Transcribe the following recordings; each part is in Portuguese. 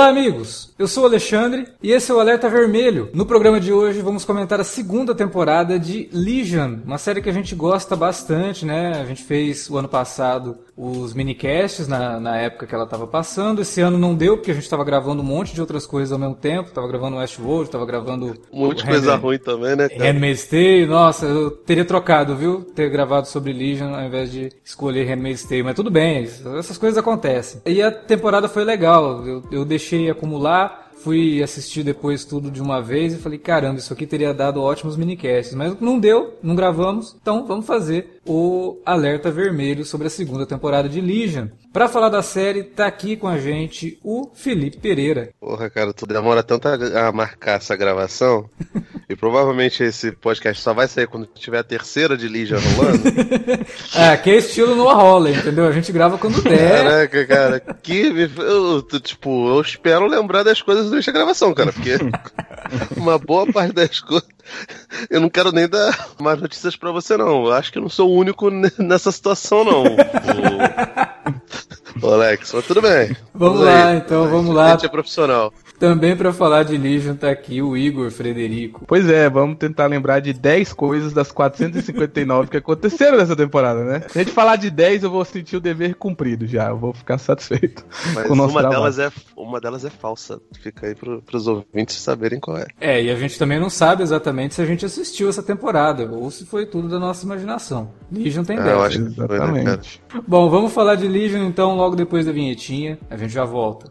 Olá, amigos! Eu sou o Alexandre e esse é o Alerta Vermelho. No programa de hoje vamos comentar a segunda temporada de Legion, uma série que a gente gosta bastante, né? A gente fez o ano passado os minicasts na, na época que ela estava passando. Esse ano não deu porque a gente estava gravando um monte de outras coisas ao mesmo tempo. Tava gravando Westworld, tava gravando. Um monte de coisa ruim também, né? Cara? Handmaid's Tale. Nossa, eu teria trocado, viu? Ter gravado sobre Legion ao invés de escolher Handmaid's Tale. Mas tudo bem, essas coisas acontecem. E a temporada foi legal. Eu, eu deixei acumular fui assistir depois tudo de uma vez e falei, caramba, isso aqui teria dado ótimos minicasts, mas não deu, não gravamos, então vamos fazer o alerta vermelho sobre a segunda temporada de Legion. Para falar da série, tá aqui com a gente o Felipe Pereira. Porra, cara, tu demora tanto a, a marcar essa gravação e provavelmente esse podcast só vai sair quando tiver a terceira de Legion rolando. é, que é estilo no Roller, entendeu? A gente grava quando der. Caraca, cara, que eu, tipo, eu espero lembrar das coisas durante a gravação, cara, porque uma boa parte das coisas eu não quero nem dar mais notícias para você, não. Eu acho que eu não sou o único nessa situação, não. Ô, Alex, mas tudo bem. Vamos, vamos lá, aí. então, vamos lá. A gente é profissional. Também para falar de Legion tá aqui o Igor Frederico. Pois é, vamos tentar lembrar de 10 coisas das 459 que aconteceram nessa temporada, né? Se a gente falar de 10, eu vou sentir o dever cumprido já, eu vou ficar satisfeito. Mas com o nosso uma delas é uma delas é falsa. Fica aí pro, pros ouvintes saberem qual é. É, e a gente também não sabe exatamente se a gente assistiu essa temporada ou se foi tudo da nossa imaginação. Legion tem 10. É, eu acho que exatamente. Foi, né, Bom, vamos falar de Legion então logo depois da vinhetinha. A gente já volta.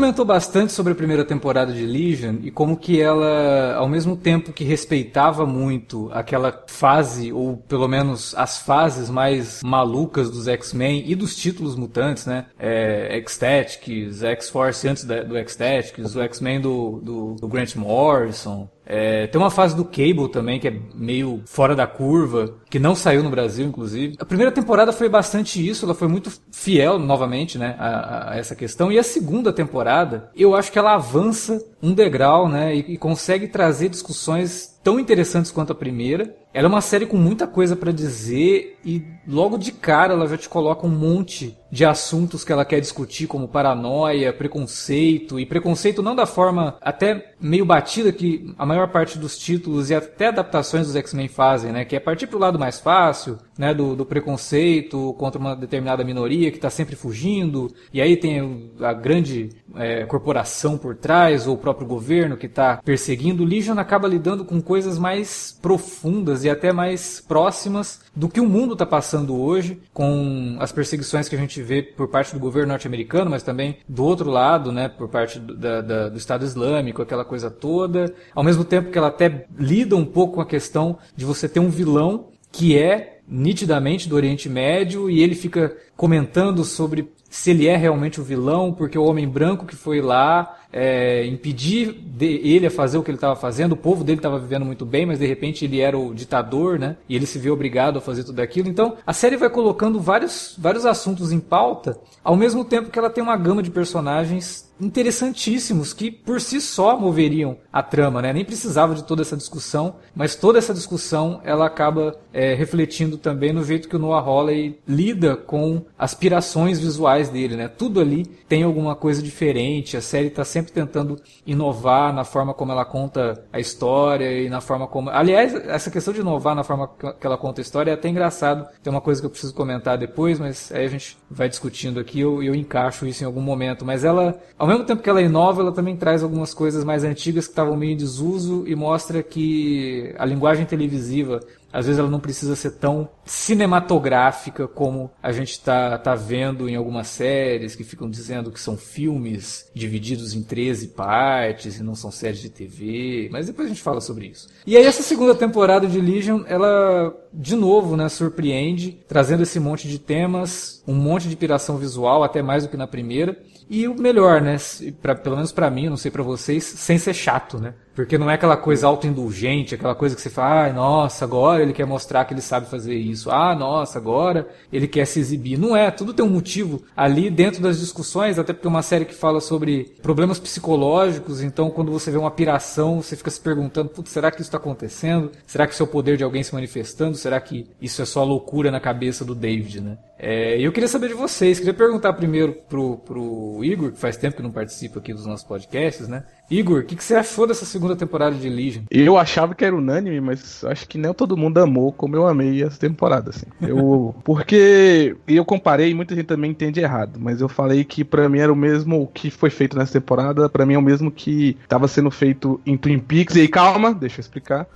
Comentou bastante sobre a primeira temporada de Legion e como que ela, ao mesmo tempo que respeitava muito aquela fase, ou pelo menos as fases mais malucas dos X-Men e dos títulos mutantes, né? É, X-Tactics, X-Force antes da, do X-Tactics, o X-Men do, do, do Grant Morrison, é, tem uma fase do Cable também que é meio fora da curva, que não saiu no Brasil, inclusive. A primeira temporada foi bastante isso, ela foi muito fiel, novamente, né, a, a essa questão. E a segunda temporada, eu acho que ela avança um degrau, né, e, e consegue trazer discussões tão interessantes quanto a primeira. Ela é uma série com muita coisa para dizer e logo de cara ela já te coloca um monte de assuntos que ela quer discutir, como paranoia, preconceito, e preconceito não da forma até meio batida que a maior parte dos títulos e até adaptações dos X-Men fazem, né? Que é partir pro lado mais fácil, né? Do, do preconceito contra uma determinada minoria que está sempre fugindo, e aí tem a grande é, corporação por trás, ou o próprio governo que está perseguindo. Legion acaba lidando com coisas mais profundas e até mais próximas do que o mundo está passando hoje, com as perseguições que a gente vê por parte do governo norte-americano, mas também do outro lado, né, por parte do, da, da, do Estado Islâmico, aquela coisa toda. Ao mesmo tempo que ela até lida um pouco com a questão de você ter um vilão que é nitidamente do Oriente Médio e ele fica comentando sobre se ele é realmente o vilão, porque o homem branco que foi lá é, impedir ele a fazer o que ele estava fazendo, o povo dele estava vivendo muito bem, mas de repente ele era o ditador, né? E ele se viu obrigado a fazer tudo aquilo. Então a série vai colocando vários, vários assuntos em pauta, ao mesmo tempo que ela tem uma gama de personagens interessantíssimos que por si só moveriam a trama, né? Nem precisava de toda essa discussão, mas toda essa discussão ela acaba é, refletindo também no jeito que o Noah Hawley lida com aspirações visuais dele, né? Tudo ali tem alguma coisa diferente, a série está sempre tentando inovar na forma como ela conta a história e na forma como. Aliás, essa questão de inovar na forma que ela conta a história é até engraçado. Tem uma coisa que eu preciso comentar depois, mas aí a gente vai discutindo aqui eu, eu encaixo isso em algum momento. Mas ela, ao mesmo tempo que ela inova, ela também traz algumas coisas mais antigas que estavam meio em desuso e mostra que a linguagem televisiva às vezes ela não precisa ser tão cinematográfica como a gente está tá vendo em algumas séries que ficam dizendo que são filmes divididos em 13 partes e não são séries de TV. Mas depois a gente fala sobre isso. E aí essa segunda temporada de Legion, ela de novo, né, surpreende, trazendo esse monte de temas, um monte de piração visual, até mais do que na primeira. E o melhor, né, pra, pelo menos para mim, não sei para vocês, sem ser chato, né? Porque não é aquela coisa autoindulgente, aquela coisa que você fala, ah, nossa, agora ele quer mostrar que ele sabe fazer isso. Ah, nossa, agora ele quer se exibir. Não é, tudo tem um motivo ali dentro das discussões, até porque é uma série que fala sobre problemas psicológicos, então quando você vê uma piração, você fica se perguntando, será que isso está acontecendo? Será que isso é o poder de alguém se manifestando? Será que isso é só loucura na cabeça do David, né? É, eu queria saber de vocês, queria perguntar primeiro pro, pro Igor, que faz tempo que não participa aqui dos nossos podcasts, né? Igor, o que, que, você achou dessa segunda temporada de Legion? Eu achava que era unânime, mas acho que nem todo mundo amou como eu amei essa temporada, assim. Eu, porque eu comparei, muita gente também entende errado, mas eu falei que para mim era o mesmo que foi feito nessa temporada, para mim é o mesmo que estava sendo feito em Twin Peaks. E aí, calma, deixa eu explicar.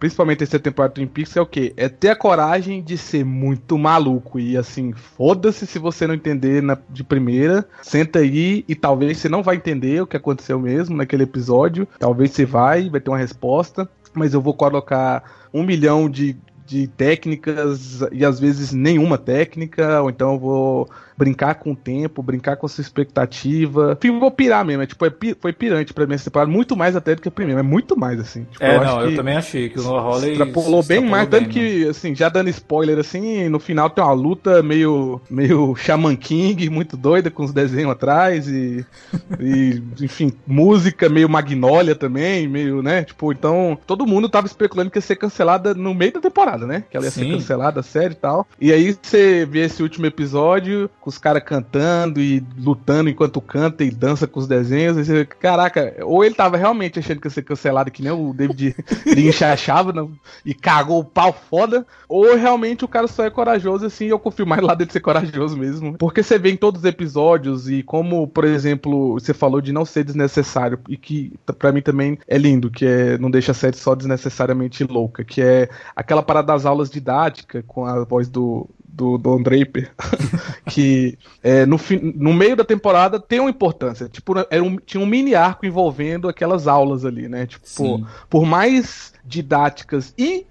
Principalmente essa temporada Twin Peaks é o quê? É ter a coragem de ser muito maluco e assim, foda-se se você não entender na, de primeira, senta aí e talvez você não vai entender o que aconteceu mesmo naquele episódio. Talvez você vai, vai ter uma resposta, mas eu vou colocar um milhão de, de técnicas e às vezes nenhuma técnica, ou então eu vou brincar com o tempo, brincar com a sua expectativa. Enfim, vou pirar mesmo. É, tipo, é, foi pirante pra mim essa temporada. Muito mais até do que a primeira. É muito mais, assim. Tipo, é, eu não, eu também achei que o Noah Hawley... Extrapolou bem mais. Bem, tanto que, assim, já dando spoiler, assim, no final tem uma luta meio, meio Shaman King, muito doida, com os desenhos atrás e, e, enfim, música meio Magnólia também, meio, né? Tipo, então, todo mundo tava especulando que ia ser cancelada no meio da temporada, né? Que ela ia Sim. ser cancelada, a série e tal. E aí você vê esse último episódio com os caras cantando e lutando enquanto canta e dança com os desenhos. Você, caraca, ou ele tava realmente achando que ia ser cancelado, que nem o David Lynch achava, não, e cagou o pau foda, ou realmente o cara só é corajoso assim, e eu confio mais lá dele ser corajoso mesmo. Porque você vê em todos os episódios, e como, por exemplo, você falou de não ser desnecessário, e que para mim também é lindo, que é não deixa a série só desnecessariamente louca, que é aquela parada das aulas didáticas com a voz do, do Don Draper, que é, no, no meio da temporada tem uma importância. Tipo, era um, tinha um mini arco envolvendo aquelas aulas ali, né? Tipo, por, por mais didáticas e,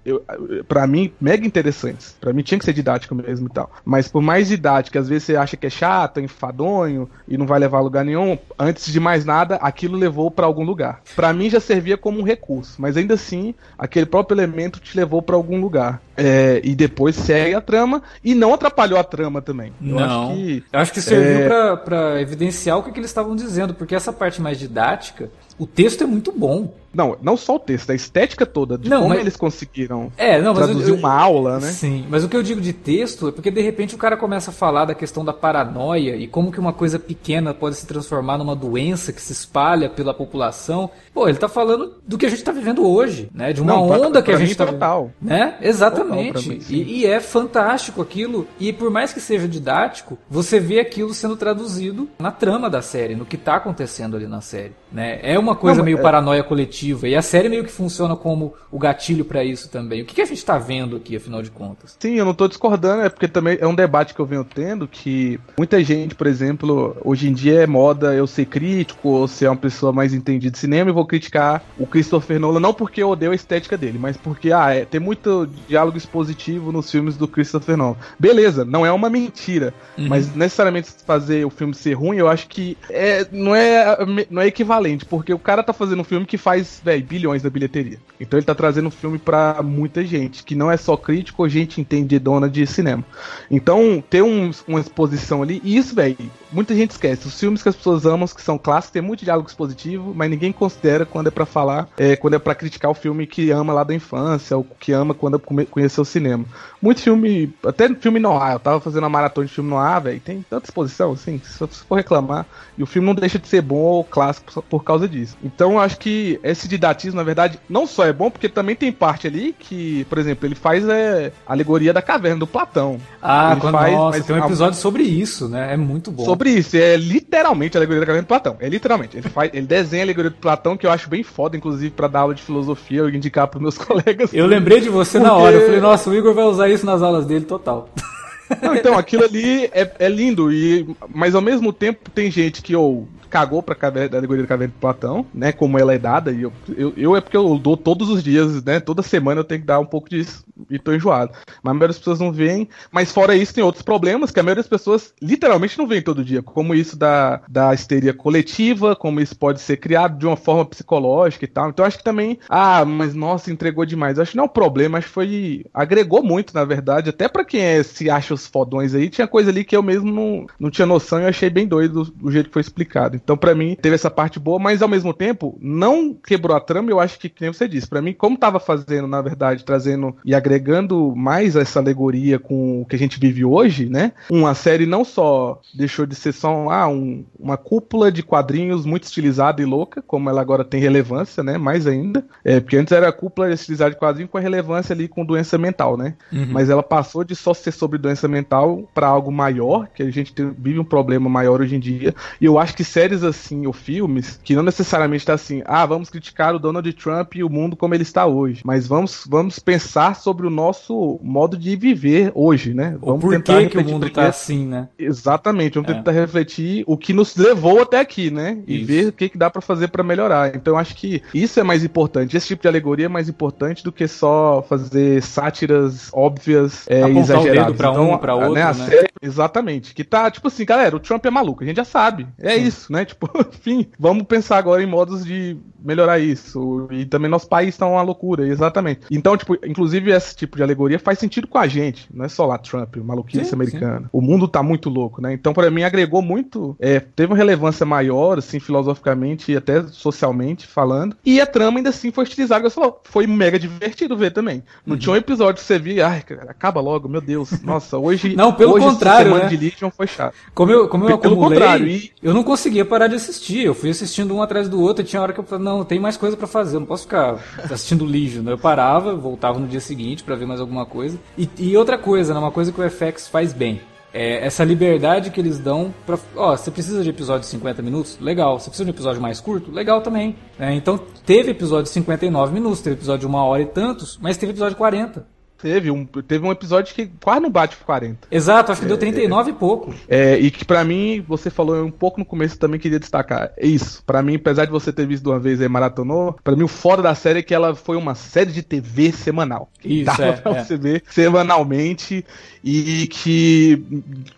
para mim, mega interessantes. para mim tinha que ser didático mesmo e tal. Mas por mais didática, às vezes você acha que é chato, é enfadonho e não vai levar a lugar nenhum. Antes de mais nada, aquilo levou para algum lugar. para mim já servia como um recurso, mas ainda assim, aquele próprio elemento te levou para algum lugar. É, e depois segue a trama e não atrapalhou a trama também. Eu não. Acho que, eu acho que serviu é... para evidenciar o que, que eles estavam dizendo, porque essa parte mais didática o texto é muito bom. Não, não só o texto, a estética toda, de não, como mas... eles conseguiram é, não, traduzir eu, uma aula, né? Sim, mas o que eu digo de texto é porque de repente o cara começa a falar da questão da paranoia e como que uma coisa pequena pode se transformar numa doença que se espalha pela população. Pô, ele tá falando do que a gente tá vivendo hoje, né? De uma não, onda pra, que pra a gente tá total. né? Exatamente. Mim, e, e é fantástico aquilo. E por mais que seja didático, você vê aquilo sendo traduzido na trama da série, no que tá acontecendo ali na série, né? É uma uma coisa não, meio é... paranoia coletiva. E a série meio que funciona como o gatilho para isso também. O que, que a gente tá vendo aqui, afinal de contas? Sim, eu não tô discordando, é porque também é um debate que eu venho tendo que muita gente, por exemplo, hoje em dia é moda eu ser crítico ou ser uma pessoa mais entendida de cinema e vou criticar o Christopher Nolan, não porque eu odeio a estética dele, mas porque, ah, é, tem muito diálogo expositivo nos filmes do Christopher Nolan. Beleza, não é uma mentira, uhum. mas necessariamente fazer o filme ser ruim, eu acho que é, não, é, não é equivalente, porque Porque o cara tá fazendo um filme que faz, velho, bilhões da bilheteria. Então ele tá trazendo um filme pra muita gente, que não é só crítico ou gente entendidona de cinema. Então, ter um, uma exposição ali, e isso, velho, muita gente esquece. Os filmes que as pessoas amam, que são clássicos, tem muito diálogo expositivo, mas ninguém considera quando é para falar, é, quando é para criticar o filme que ama lá da infância, ou que ama quando conheceu o cinema. Muito filme, até filme noir, eu tava fazendo uma maratona de filme noir, velho, tem tanta exposição, assim, se for reclamar, e o filme não deixa de ser bom ou clássico por causa disso. Então eu acho que esse didatismo, na verdade, não só é bom, porque também tem parte ali que, por exemplo, ele faz é, alegoria da caverna do Platão. Ah, ele quando, faz, nossa, tem um episódio sobre isso, né? É muito bom. Sobre isso, é literalmente a alegoria da caverna do Platão. É literalmente. Ele, faz, ele desenha a alegoria do Platão, que eu acho bem foda, inclusive, para dar aula de filosofia, eu indicar pros meus colegas. Eu lembrei de você porque... na hora, eu falei, nossa, o Igor vai usar isso nas aulas dele total. Não, então, aquilo ali é, é lindo, e, mas ao mesmo tempo tem gente que ou cagou pra caverna, alegoria da caverna de Platão, né? Como ela é dada, e eu, eu, eu, é porque eu dou todos os dias, né? Toda semana eu tenho que dar um pouco disso e tô enjoado. Mas a maioria das pessoas não veem. Mas fora isso, tem outros problemas que a maioria das pessoas literalmente não veem todo dia. Como isso da, da histeria coletiva, como isso pode ser criado de uma forma psicológica e tal. Então acho que também, ah, mas nossa, entregou demais. acho que não é um problema, acho que foi. agregou muito, na verdade. Até para quem é, se acha fodões aí, tinha coisa ali que eu mesmo não, não tinha noção e achei bem doido do, do jeito que foi explicado. Então, para mim, teve essa parte boa, mas ao mesmo tempo, não quebrou a trama, eu acho que, nem você disse. para mim, como tava fazendo, na verdade, trazendo e agregando mais essa alegoria com o que a gente vive hoje, né? Uma série não só deixou de ser só ah, um, uma cúpula de quadrinhos muito estilizada e louca, como ela agora tem relevância, né? Mais ainda. É, porque antes era a cúpula estilizada de quadrinho com a relevância ali com doença mental, né? Uhum. Mas ela passou de só ser sobre doença mental para algo maior, que a gente tem, vive um problema maior hoje em dia. E eu acho que séries assim, ou filmes, que não necessariamente tá assim, ah, vamos criticar o Donald Trump e o mundo como ele está hoje, mas vamos, vamos pensar sobre o nosso modo de viver hoje, né? Vamos por tentar que, que o mundo tá assim, né? Exatamente, vamos é. tentar refletir o que nos levou até aqui, né? E isso. ver o que, que dá para fazer para melhorar. Então eu acho que isso é mais importante, esse tipo de alegoria é mais importante do que só fazer sátiras óbvias, é, exageradas. para então, um, para outro, né? né? Série, exatamente, que tá tipo assim, galera, o Trump é maluco, a gente já sabe, é Sim. isso, né? Tipo, enfim, vamos pensar agora em modos de melhorar isso. E também nosso país tá uma loucura, exatamente. Então, tipo, inclusive esse tipo de alegoria faz sentido com a gente, não é só lá Trump, maluquice sim, americana. Sim. O mundo tá muito louco, né? Então, para mim, agregou muito, é, teve uma relevância maior, assim, filosoficamente e até socialmente falando. E a trama ainda assim foi estilizada, você falou, foi mega divertido ver também. Não uhum. tinha um episódio que você via, ai, cara, acaba logo, meu Deus, nossa, hoje. não, pelo hoje, contrário, né? de Legion foi chato. Como eu, como eu pelo acumulei, contrário, e... eu não conseguia parar de assistir. Eu fui assistindo um atrás do outro e tinha hora que eu falei, não, tem mais coisa para fazer, eu não posso ficar assistindo Legion. Eu parava, voltava no dia seguinte para ver mais alguma coisa. E, e, outra coisa, né, uma coisa que o FX faz bem. É essa liberdade que eles dão pra. Ó, você precisa de episódio de 50 minutos? Legal. Você precisa de um episódio mais curto? Legal também. É, então, teve episódio de 59 minutos, teve episódio de uma hora e tantos, mas teve episódio de 40. Teve um, teve um episódio que quase não bate por 40. Exato, acho que é, deu 39 é, e pouco. É, e que para mim, você falou um pouco no começo também queria destacar. É isso. para mim, apesar de você ter visto uma vez aí maratonou, para mim o foda da série é que ela foi uma série de TV semanal. Isso, Dava é, pra é. você ver semanalmente e que,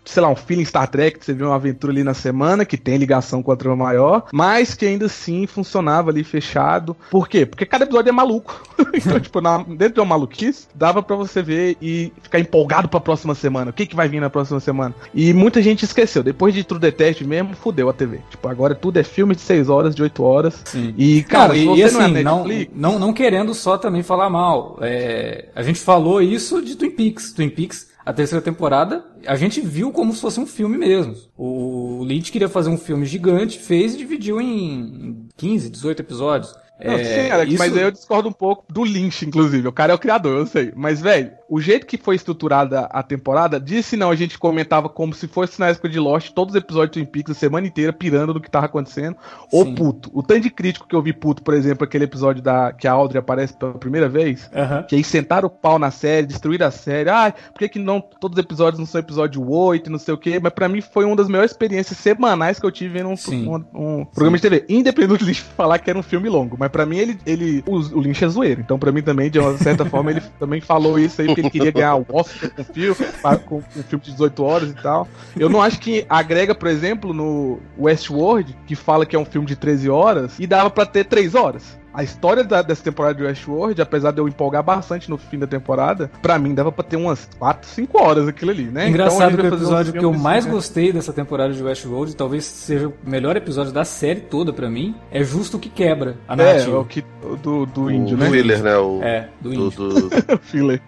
sei lá, um feeling Star Trek, que você vê uma aventura ali na semana, que tem ligação com a trama maior, mas que ainda assim funcionava ali fechado. Por quê? Porque cada episódio é maluco. então, tipo, na, dentro de uma maluquice, dava para você ver e ficar empolgado pra próxima semana. O que, que vai vir na próxima semana? E muita gente esqueceu. Depois de True Detective mesmo, fudeu a TV. Tipo, agora tudo é filme de 6 horas, de 8 horas. Sim. E, cara, não, e, e assim, não, é Netflix, não, não, não, querendo só também falar mal. É, a gente falou isso de Twin Peaks. Twin Peaks a terceira temporada, a gente viu como se fosse um filme mesmo. O Lynch queria fazer um filme gigante, fez e dividiu em 15, 18 episódios. Não, é, sim, Alex, isso... mas eu discordo um pouco do Lynch, inclusive. O cara é o criador, eu sei. Mas, velho, o jeito que foi estruturada a temporada, disse não, a gente comentava como se fosse na época de Lost, todos os episódios de Twin Peaks a semana inteira, pirando do que tava acontecendo. Ou puto. O tanto de crítico que eu vi puto, por exemplo, aquele episódio da que a Audrey aparece pela primeira vez, que aí sentaram o pau na série, destruíram a série. Ah, por que, que não todos os episódios não são episódio 8, não sei o quê? Mas pra mim foi uma das melhores experiências semanais que eu tive vendo um, um, um programa de TV. Independente do Lynch falar que era um filme longo, mas pra mim ele. ele o, o Lynch é zoeiro. Então pra mim também, de uma certa forma, ele também falou isso aí que ele queria ganhar o Oscar com o filme, com um filme de 18 horas e tal. Eu não acho que agrega, por exemplo, no Westworld, que fala que é um filme de 13 horas, e dava para ter 3 horas a história da, dessa temporada de Westworld, apesar de eu empolgar bastante no fim da temporada, para mim dava pra ter umas 4, 5 horas aquilo ali, né? Engraçado então, que o episódio que eu mais né? gostei dessa temporada de Westworld, talvez seja o melhor episódio da série toda para mim, é justo o que quebra a narrativa. É, o que, do, do índio, né? Do Wheeler, né? O, é, do, do índio. Do, do... Filler.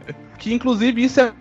Que inclusive isso é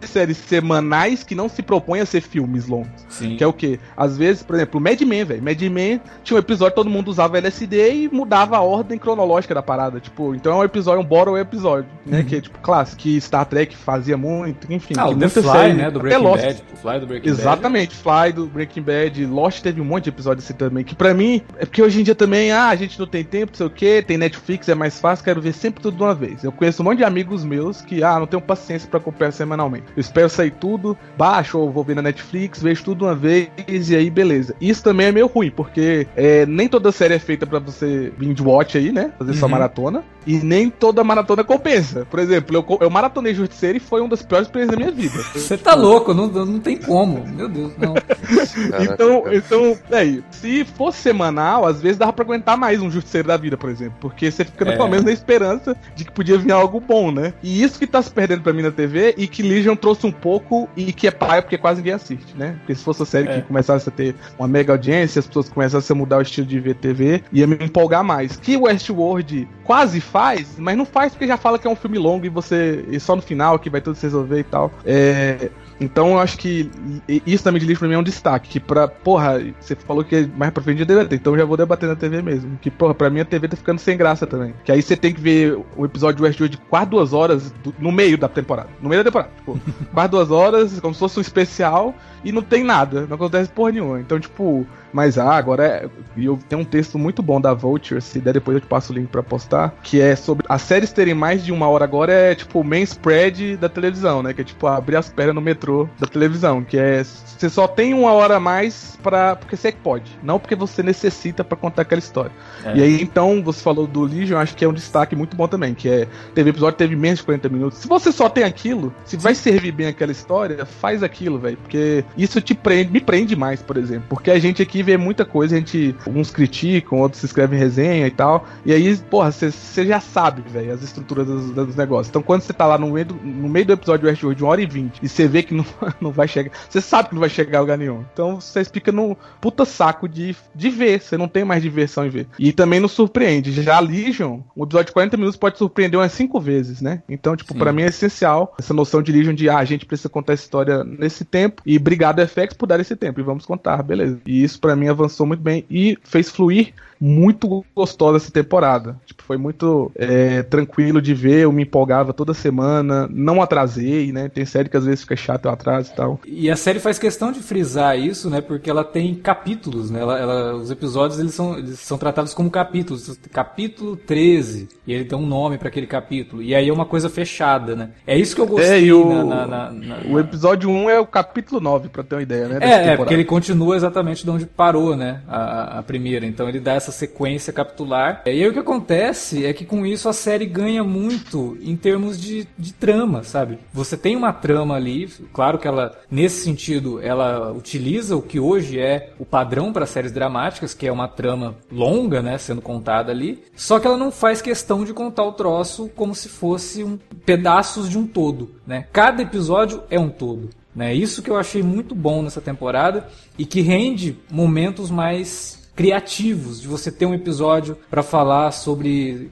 de séries semanais que não se propõem a ser filmes longos. Sim. Que é o quê? Às vezes, por exemplo, Mad Men, velho. Mad Men tinha um episódio todo mundo usava LSD e mudava a ordem cronológica da parada. Tipo, então é um episódio, um bottle episódio, né? Uhum. Que é tipo clássico, que Star Trek fazia muito, enfim. Ah, o The Fly, série, né? Do Breaking Bad. O Fly do Breaking Exatamente, Bad. Fly do Breaking Bad. Lost teve um monte de episódios assim também. Que pra mim, é porque hoje em dia também, ah, a gente não tem tempo, não sei o quê, tem Netflix, é mais fácil, quero ver sempre tudo de uma vez. Eu conheço um monte de amigos meus que, ah, não tenho paciência para acompanhar semanalmente. Eu espero sair tudo, baixo ou vou ver na Netflix, vejo tudo uma vez e aí beleza. Isso também é meio ruim, porque é, nem toda série é feita para você binge watch aí, né? Fazer uhum. sua maratona. E nem toda maratona compensa. Por exemplo, eu, eu maratonei Justiceira e foi uma das piores experiências da minha vida. Você tá louco, não, não tem como. Meu Deus, não. então, então, aí, se fosse semanal, às vezes dava pra aguentar mais um Justiceiro da vida, por exemplo. Porque você fica é. pelo menos na esperança de que podia vir algo bom, né? E isso que tá se perdendo pra mim na TV e que Legion trouxe um pouco e que é paia porque quase ninguém assiste, né? Porque se fosse a série é. que começasse a ter uma mega audiência, as pessoas começassem a mudar o estilo de ver TV, ia me empolgar mais. Que Westworld quase faz, mas não faz porque já fala que é um filme longo e você. E só no final que vai tudo se resolver e tal. É, então eu acho que isso também de livro pra mim é um destaque. Que pra, porra, você falou que mais pra frente ia debater, então eu já vou debater na TV mesmo. Que, porra, pra mim a TV tá ficando sem graça também. Que aí você tem que ver o episódio de Westworld de quase duas horas do, no meio da temporada. No meio da temporada. Tipo, quase duas horas, como se fosse um especial, e não tem nada, não acontece porra nenhuma. Então, tipo, mas ah, agora é. E eu tenho um texto muito bom da Vulture, se der depois eu te passo o link pra postar, que é sobre as séries terem mais de uma hora agora, é tipo o main spread da televisão, né? Que é tipo abrir as pernas no metrô da televisão, que é você só tem uma hora a mais para porque você pode, não porque você necessita para contar aquela história. É. E aí então você falou do Legion, acho que é um destaque muito bom também, que é teve episódio teve menos de 40 minutos. Se você só tem aquilo, se vai servir bem aquela história, faz aquilo, velho, porque isso te prende, me prende mais, por exemplo, porque a gente aqui vê muita coisa, a gente uns criticam, outros escrevem resenha e tal, e aí, porra, você já sabe, velho, as estruturas dos, dos, negócios. Então quando você tá lá no meio do, no meio do episódio Westworld de 1 hora e 20 e você vê que não, não vai chegar, você sabe que não vai chegar a lugar nenhum. Então você fica no puta saco de, de ver, você não tem mais diversão em ver. E também não surpreende. Já Legion, um episódio de 40 minutos pode surpreender umas 5 vezes, né? Então, tipo, para mim é essencial essa noção de Legion de, ah, a gente precisa contar essa história nesse tempo e obrigado FX por dar esse tempo e vamos contar, beleza. E isso para mim avançou muito bem e fez fluir muito gostosa essa temporada. Tipo, foi muito é, tranquilo de ver, eu me empolgava toda semana, não atrasei, né? Tem série que às vezes fica chato, eu atraso e tal. E a série faz questão de frisar isso, né? Porque ela tem capítulos, né? Ela, ela, os episódios eles são, eles são tratados como capítulos. Capítulo 13, e ele tem um nome para aquele capítulo. E aí é uma coisa fechada, né? É isso que eu gostei é, o, na, na, na, o episódio 1 é o capítulo 9, pra ter uma ideia, né? É, é, porque ele continua exatamente de onde parou, né? A, a primeira. Então ele dá essa sequência capitular. E aí o que acontece é que com isso a série ganha muito em termos de, de trama, sabe? Você tem uma trama ali, claro que ela, nesse sentido, ela utiliza o que hoje é o padrão para séries dramáticas, que é uma trama longa, né, sendo contada ali, só que ela não faz questão de contar o troço como se fosse um pedaços de um todo, né? Cada episódio é um todo. Né? Isso que eu achei muito bom nessa temporada e que rende momentos mais criativos de você ter um episódio para falar sobre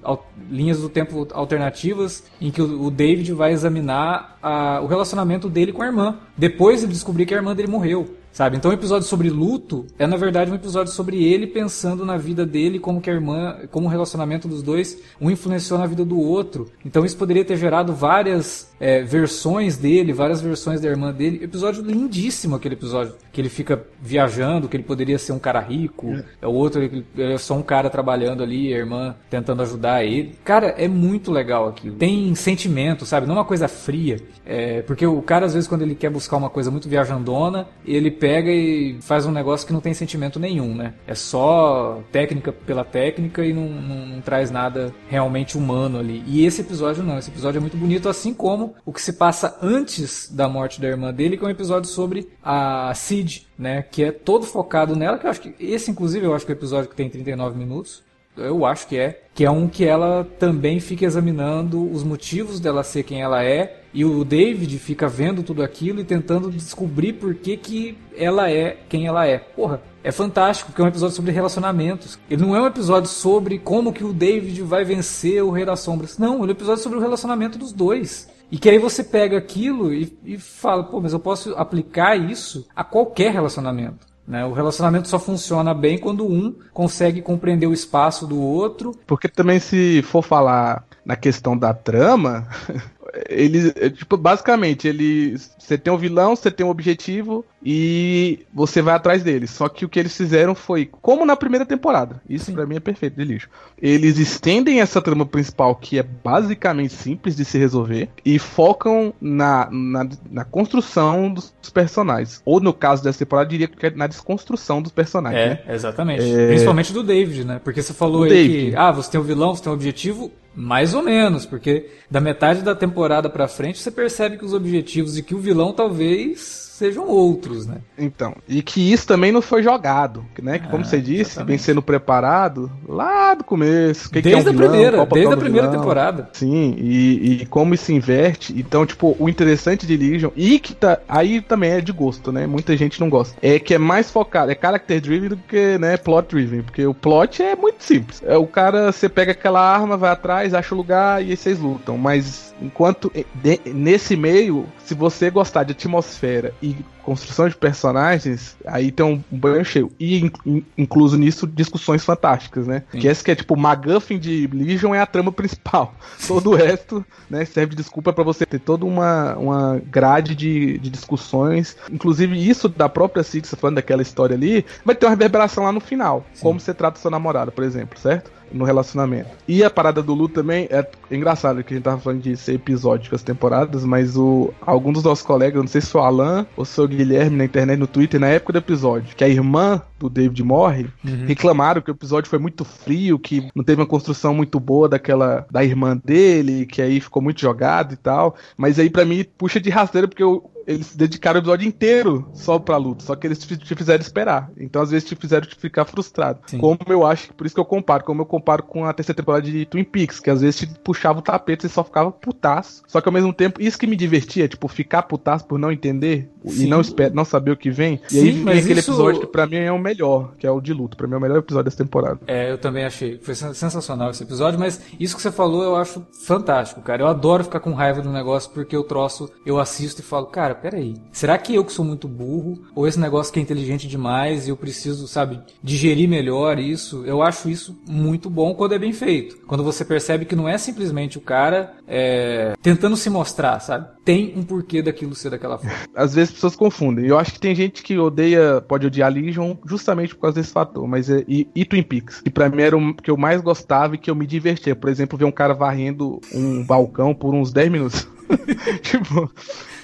linhas do tempo alternativas em que o, David vai examinar a, o relacionamento dele com a irmã depois de descobrir que a irmã dele morreu Sabe? Então o episódio sobre luto é na verdade um episódio sobre ele pensando na vida dele, como que a irmã, como o relacionamento dos dois um influenciou na vida do outro. Então isso poderia ter gerado várias é, versões dele, várias versões da irmã dele. Episódio lindíssimo aquele episódio que ele fica viajando, que ele poderia ser um cara rico, é, é o outro ele é só um cara trabalhando ali, a irmã tentando ajudar ele. Cara, é muito legal aquilo. Tem sentimento, sabe? Não é uma coisa fria, é, porque o cara às vezes quando ele quer buscar uma coisa muito viajandona, ele pega e faz um negócio que não tem sentimento nenhum, né? É só técnica pela técnica e não, não, não, traz nada realmente humano ali. E esse episódio não, esse episódio é muito bonito, assim como o que se passa antes da morte da irmã dele, que é um episódio sobre a Cid, né? Que é todo focado nela, que eu acho que esse, inclusive, eu acho que é o episódio que tem 39 minutos. Eu acho que é. Que é um que ela também fica examinando os motivos dela ser quem ela é. E o David fica vendo tudo aquilo e tentando descobrir por que, que ela é quem ela é. Porra, é fantástico, porque é um episódio sobre relacionamentos. Ele não é um episódio sobre como que o David vai vencer o Rei das Sombras. Não, ele é um episódio sobre o relacionamento dos dois. E que aí você pega aquilo e, e fala, pô, mas eu posso aplicar isso a qualquer relacionamento. Né? O relacionamento só funciona bem quando um consegue compreender o espaço do outro. Porque também se for falar na questão da trama, ele, é, tipo, basicamente, ele, você tem um vilão, você tem um objetivo e você vai atrás dele. Só que o que eles fizeram foi, como na primeira temporada, isso para mim é perfeito de lixo. Eles estendem essa trama principal, que é basicamente simples de se resolver, e focam na, na, na construção dos personagens. Ou no caso dessa temporada, diria que é na desconstrução dos personagens. É, né? exatamente. É... Principalmente do David, né? Porque você falou o aí David. que, ah, você tem um vilão, você tem um objetivo, mais ou menos, porque da metade da temporada pra frente você percebe que os objetivos e que o vilão talvez sejam outros, né? Então, e que isso também não foi jogado, né? Que como ah, você disse, exatamente. vem sendo preparado lá do começo. Que desde que é um a vilão, primeira, desde a primeira vilão. temporada. Sim, e, e, como isso inverte. Então, tipo, o interessante de Legion, e que tá, aí também é de gosto, né? Muita gente não gosta. É que é mais focado, é character driven do que, né, plot driven, porque o plot é muito simples. É o cara, você pega aquela arma, vai atrás, acha o lugar e aí vocês lutam, mas enquanto de, nesse meio, se você gostar de atmosfera e construção de personagens, aí tem um, banho cheio. E in, incluso nisso, discussões fantásticas, né? Sim. Que essa que é tipo, o McGuffin de Legion é a trama principal. Todo o resto, né, serve de desculpa para você ter toda uma, uma grade de, de discussões. Inclusive, isso da própria Six, falando daquela história ali, vai ter uma reverberação lá no final. Sim. Como você trata sua namorada, por exemplo, certo? No relacionamento. E a parada do Lu também é engraçado que a gente tava falando de ser episódico as temporadas, mas o algum dos nossos colegas, não sei se foi o Alan ou se foi o Guilherme na internet, no Twitter, na época do episódio, que a irmã do David morre, uhum. reclamaram que o episódio foi muito frio, que não teve uma construção muito boa daquela da irmã dele, que aí ficou muito jogado e tal. Mas aí para mim puxa de rasteira porque eu eles dedicaram o episódio inteiro só pra luta, só que eles te fizeram esperar. Então, às vezes, te fizeram te ficar frustrado. Sim. Como eu acho, por isso que eu comparo, como eu comparo com a terceira temporada de Twin Peaks, que às vezes te puxava o tapete e só ficava putaço. Só que ao mesmo tempo, isso que me divertia, tipo, ficar putaço por não entender Sim. e não, não saber o que vem. Sim, e aí vem aquele isso... episódio que pra mim é o melhor, que é o de luto. Pra mim é o melhor episódio dessa temporada. É, eu também achei. Foi sensacional esse episódio, mas isso que você falou eu acho fantástico, cara. Eu adoro ficar com raiva do negócio porque eu troço, eu assisto e falo, cara, peraí. Será que eu que sou muito burro? Ou esse negócio que é inteligente demais e eu preciso, sabe, digerir melhor isso? Eu acho isso muito bom quando é bem feito. Quando você percebe que não é simplesmente o cara é, tentando se mostrar, sabe? Tem um porquê daquilo ser daquela forma. Às vezes as pessoas confundem. Eu acho que tem gente que odeia, pode odiar Legion justamente por causa desse fator. Mas é, e, e Twin Peaks, que pra mim era o que eu mais gostava e que eu me divertia. Por exemplo, ver um cara varrendo um balcão por uns 10 minutos. tipo,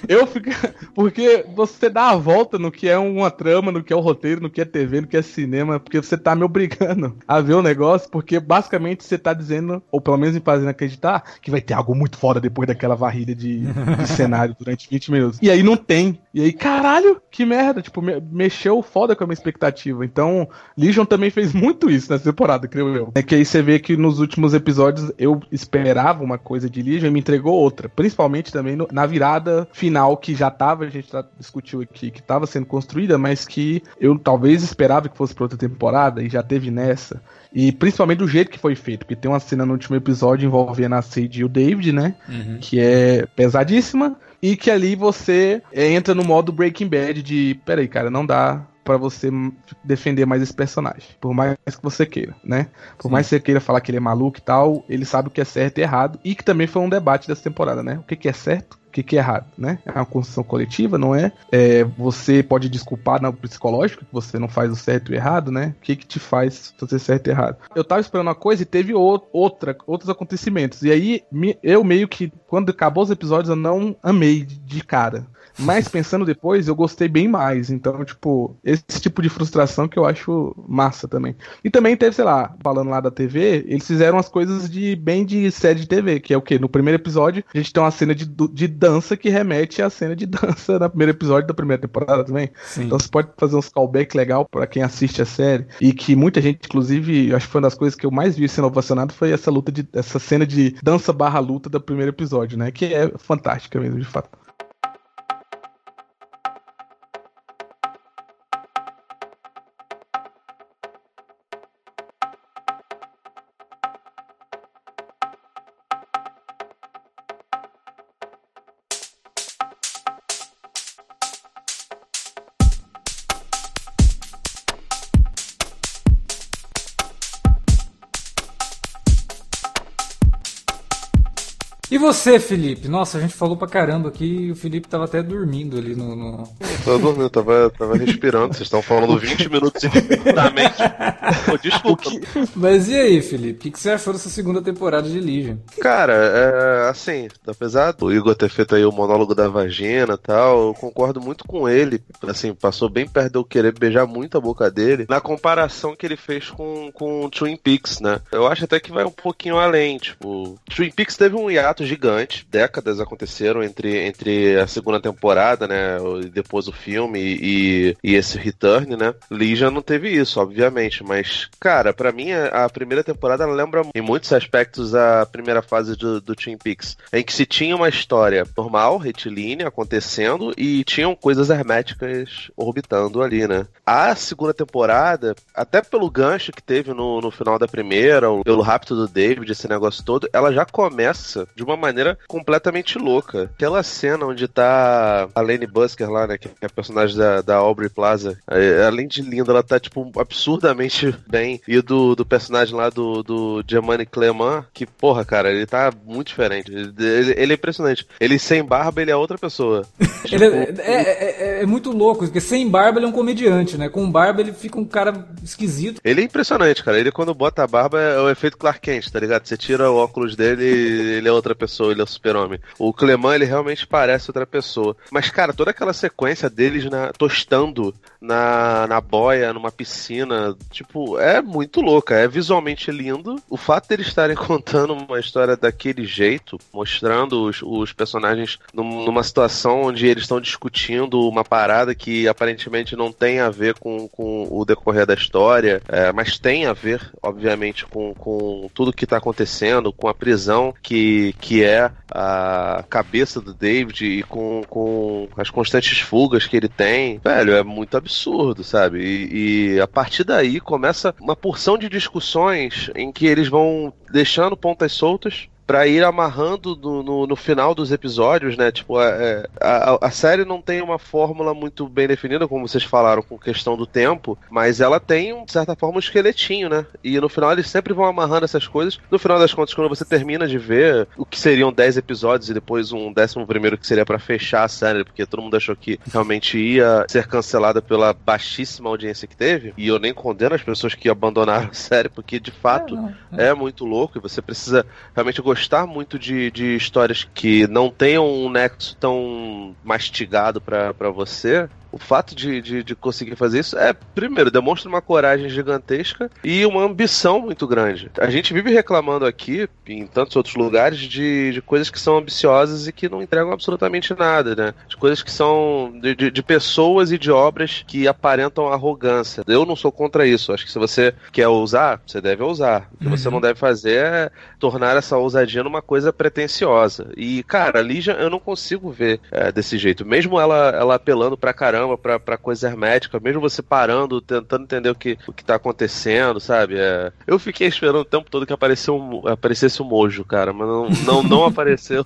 eu fico. Porque você dá a volta no que é uma trama, no que é o roteiro, no que é TV, no que é cinema, porque você tá me obrigando a ver o negócio, porque basicamente você tá dizendo, ou pelo menos me fazendo acreditar, que vai ter algo muito foda depois daquela varrida de, de cenário durante 20 minutos. E aí não tem. E aí, caralho, que merda. Tipo, me, mexeu foda com a minha expectativa. Então, Legion também fez muito isso nessa temporada, creio eu. É que aí você vê que nos últimos episódios eu esperava uma coisa de Legion e me entregou outra. Principalmente também no, na virada final final que já estava, a gente já discutiu aqui, que estava sendo construída, mas que eu talvez esperava que fosse para outra temporada e já teve nessa. E principalmente do jeito que foi feito, porque tem uma cena no último episódio envolvendo a Sadie e o David, né? Uhum. Que é pesadíssima. E que ali você entra no modo Breaking Bad de, peraí, cara, não dá para você defender mais esse personagem. Por mais que você queira, né? Por Sim. mais que você queira falar que ele é maluco e tal, ele sabe o que é certo e errado. E que também foi um debate dessa temporada, né? O que, que é certo, que, que é errado, né? É uma construção coletiva, não é? é você pode desculpar no psicológico que você não faz o certo e o errado, né? O que, que te faz fazer certo e errado? Eu tava esperando uma coisa e teve outra, outros acontecimentos. E aí, eu meio que, quando acabou os episódios, eu não amei de cara. Mas pensando depois, eu gostei bem mais. Então, tipo, esse tipo de frustração que eu acho massa também. E também teve, sei lá, falando lá da TV, eles fizeram as coisas de bem de série de TV, que é o quê? No primeiro episódio, a gente tem uma cena de, de dança que remete à cena de dança no primeiro episódio da primeira temporada também. Sim. Então você pode fazer uns callback legal para quem assiste a série. E que muita gente, inclusive, acho que foi uma das coisas que eu mais vi sendo ovacionado foi essa luta de essa cena de dança barra luta do primeiro episódio, né? Que é fantástica mesmo, de fato. Você, Felipe? Nossa, a gente falou pra caramba aqui e o Felipe tava até dormindo ali no. no... Tava dormindo, tava, tava respirando. Vocês estão falando 20 minutos infinitamente. desculpa. Mas e aí, Felipe? O que, que, você achou dessa segunda temporada de Legion? Cara, é, assim, apesar do Igor ter feito aí o monólogo da vagina e tal, eu concordo muito com ele. Assim, passou bem perto de eu querer beijar muito a boca dele. Na comparação que ele fez com, com Twin Peaks, né? Eu acho até que vai um pouquinho além. Tipo, Twin Peaks teve um hiato gigante, décadas aconteceram entre, entre a segunda temporada, né, depois o filme e, e esse return, né. Legion não teve isso, obviamente, mas, cara, para mim a, primeira temporada lembra em muitos aspectos a primeira fase do, do Twin Peaks, em que se tinha uma história normal, retilínea, acontecendo e tinham coisas herméticas orbitando ali, né. A segunda temporada, até pelo gancho que teve no, no final da primeira, pelo rapto do David, esse negócio todo, ela já começa de uma maneira completamente louca. Aquela cena onde tá a Lane Busker lá, né? Que é a personagem da, da Aubrey Plaza. Além de linda, ela tá, tipo, absurdamente bem. E do, do personagem lá do, do Giovanni Clement, que, porra, cara, ele tá muito diferente. Ele, ele, é impressionante. Ele sem barba, ele é outra pessoa. tipo, é, é, é, é, muito louco, porque sem barba ele é um comediante, né? Com barba ele fica um cara esquisito. Ele é impressionante, cara. Ele quando bota a barba é o efeito Clark Kent, tá ligado? Você tira o óculos dele ele é outra pessoa, ele é o super-homem. O Cleman, ele realmente parece outra pessoa. Mas, cara, toda aquela sequência deles na, tostando na, na boia, numa piscina, tipo, é muito louca. É visualmente lindo. O fato deles estarem contando uma história daquele jeito, mostrando os, os personagens num, numa situação onde eles estão discutindo uma parada que aparentemente não tem a ver com, com o decorrer da história, é, mas tem a ver, obviamente, com, com tudo que está acontecendo, com a prisão que, que é a cabeça do David e com, com as constantes fugas que ele tem, velho, é muito absurdo, sabe? E, e a partir daí começa uma porção de discussões em que eles vão deixando pontas soltas para ir amarrando no, no, no, final dos episódios, né? Tipo, é, é, a, a, série não tem uma fórmula muito bem definida, como vocês falaram, com questão do tempo, mas ela tem, de certa forma, um esqueletinho, né? E no final eles sempre vão amarrando essas coisas. No final das contas, quando você termina de ver o que seriam 10 episódios e depois um décimo primeiro que seria para fechar a série, porque todo mundo achou que realmente ia ser cancelada pela baixíssima audiência que teve, e eu nem condeno as pessoas que abandonaram a série, porque de fato é, é. é muito louco e você precisa realmente gostar gostar muito de, de histórias que não tenham um nexo tão mastigado para você, o fato de, de, de, conseguir fazer isso é, primeiro, demonstra uma coragem gigantesca e uma ambição muito grande. A gente vive reclamando aqui, em tantos outros lugares, de, de coisas que são ambiciosas e que não entregam absolutamente nada, né? De coisas que são de, de, pessoas e de obras que aparentam arrogância. Eu não sou contra isso. Acho que se você quer ousar, você deve ousar. O que uhum. você não deve fazer é tornar essa ousadia numa coisa pretensiosa. E, cara, a Lígia eu não consigo ver é, desse jeito. Mesmo ela, ela apelando pra caramba caramba pra, pra coisa hermética, mesmo você parando, tentando entender o que, o que tá acontecendo, sabe? É... Eu fiquei esperando o tempo todo que aparecesse um, aparecesse um mojo, cara, mas não, não, não apareceu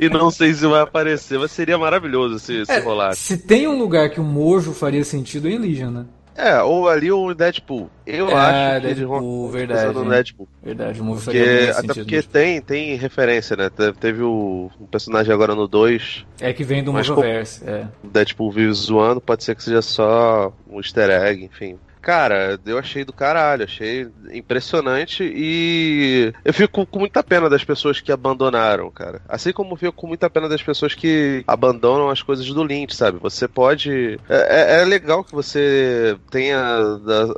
e, não sei se vai aparecer, mas seria maravilhoso se, se é, rolasse. Se tem um lugar que o mojo faria sentido, é em Legion, né? É, ou ali o Deadpool. Eu É, acho que Deadpool, eles vão verdade, usando o hein. Deadpool. Verdade, o Porque, até sentido. porque tem, tem referência, né? Te- Teve o, um personagem agora no 2, É que vem do Mas Moviverse, é. o Deadpool vive zoando, pode ser que seja só um easter egg, enfim. Cara, eu achei do caralho, achei impressionante e eu fico com muita pena das pessoas que abandonaram, cara. Assim como eu fico com muita pena das pessoas que abandonam as coisas do Lynch, sabe? Você pode. É, é- é legal que você tenha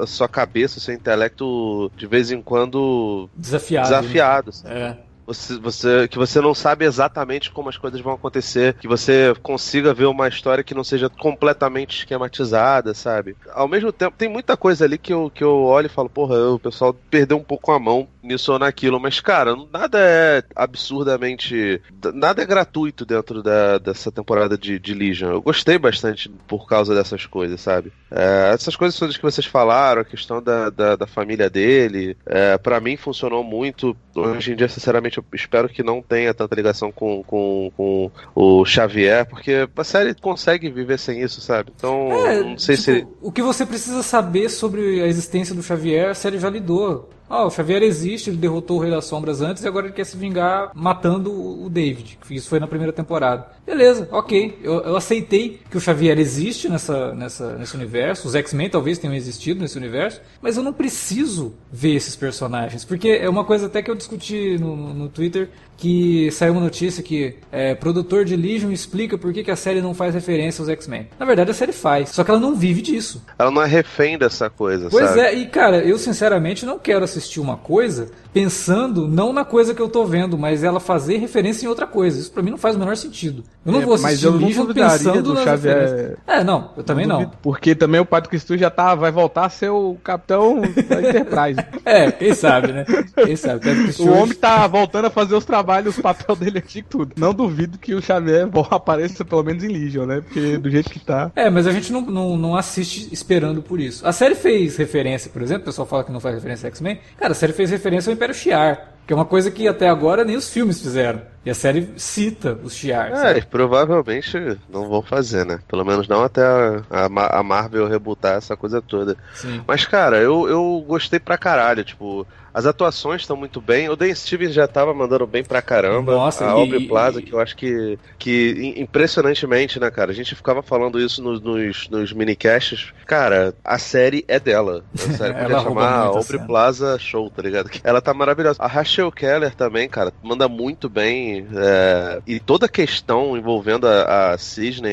a sua cabeça, o seu intelecto de vez em quando Desafiado. né? desafiado. sabe? É. Você, você, que você não sabe exatamente como as coisas vão acontecer, que você consiga ver uma história que não seja completamente esquematizada, sabe? Ao mesmo tempo, tem muita coisa ali que eu, que eu olho e falo, porra, o pessoal perdeu um pouco a mão nisso ou naquilo, mas, cara, nada é absurdamente. Nada é gratuito dentro da, dessa temporada de, de Legion. Eu gostei bastante por causa dessas coisas, sabe? É, essas coisas todas que vocês falaram, a questão da, da, da família dele, é, para mim funcionou muito. Hoje em dia, sinceramente, eu espero que não tenha tanta ligação com, com, com o Xavier, porque a série consegue viver sem isso, sabe? Então, É, não sei tipo, se. O que você precisa saber sobre a existência do Xavier, a série já lidou. Ah, o Xavier existe, ele derrotou o Rei das Sombras antes e agora ele quer se vingar matando o David. Isso foi na primeira temporada. Beleza, ok. Eu, eu aceitei que o Xavier existe nessa, nessa, nesse universo. Os X-Men talvez tenham existido nesse universo. Mas eu não preciso ver esses personagens. Porque é uma coisa até que eu discuti no- no Twitter que saiu uma notícia que é, produtor de Legion explica por que, que a série não faz referência aos X-Men. Na verdade, a série faz, só que ela não vive disso. Ela não é refém dessa coisa, Pois sabe? é, e cara, eu sinceramente não quero assistir uma coisa pensando não na coisa que eu tô vendo, mas ela fazer referência em outra coisa. Isso pra mim não faz o menor sentido. Eu não É, vou mas assistir eu não Legion pensando do nas Xavier- referências. É, não, eu também não. duvido, Porque também o Patrick Stu já tá, vai voltar a ser o capitão da Enterprise. É, quem sabe, né? Quem sabe. O Stewart- homem tá voltando a fazer os trabalhos, o papel dele aqui e tudo. Não duvido que o Xavier apareça pelo menos em Legion, né? Porque do jeito que tá. É, mas a gente não, não, não assiste esperando por isso. A série fez referência, por exemplo, o pessoal fala que não faz referência a X-Men. Cara, a série fez referência ao Império Shi'ar, que é uma coisa que até agora nem os filmes fizeram. E a série cita os Shi'ar. É, sabe? e provavelmente não vão fazer, né? Pelo menos não até a, a a Marvel rebutar essa coisa toda. Sim. Mas, cara, eu, eu gostei pra caralho, tipo, as atuações estão muito bem. O Dan Stevens já tava mandando bem pra caramba. Nossa, a e- Aubrey Plaza, que eu acho que, que im- impressionantemente, né, cara? A gente ficava falando isso nos, nos, nos minicasts. Cara, a série é dela. A série Ela podia chamar Aubrey. Plaza Show, tá ligado? Ela tá maravilhosa. A Rachel Keller também, cara, manda muito bem. é, e toda a questão envolvendo a, a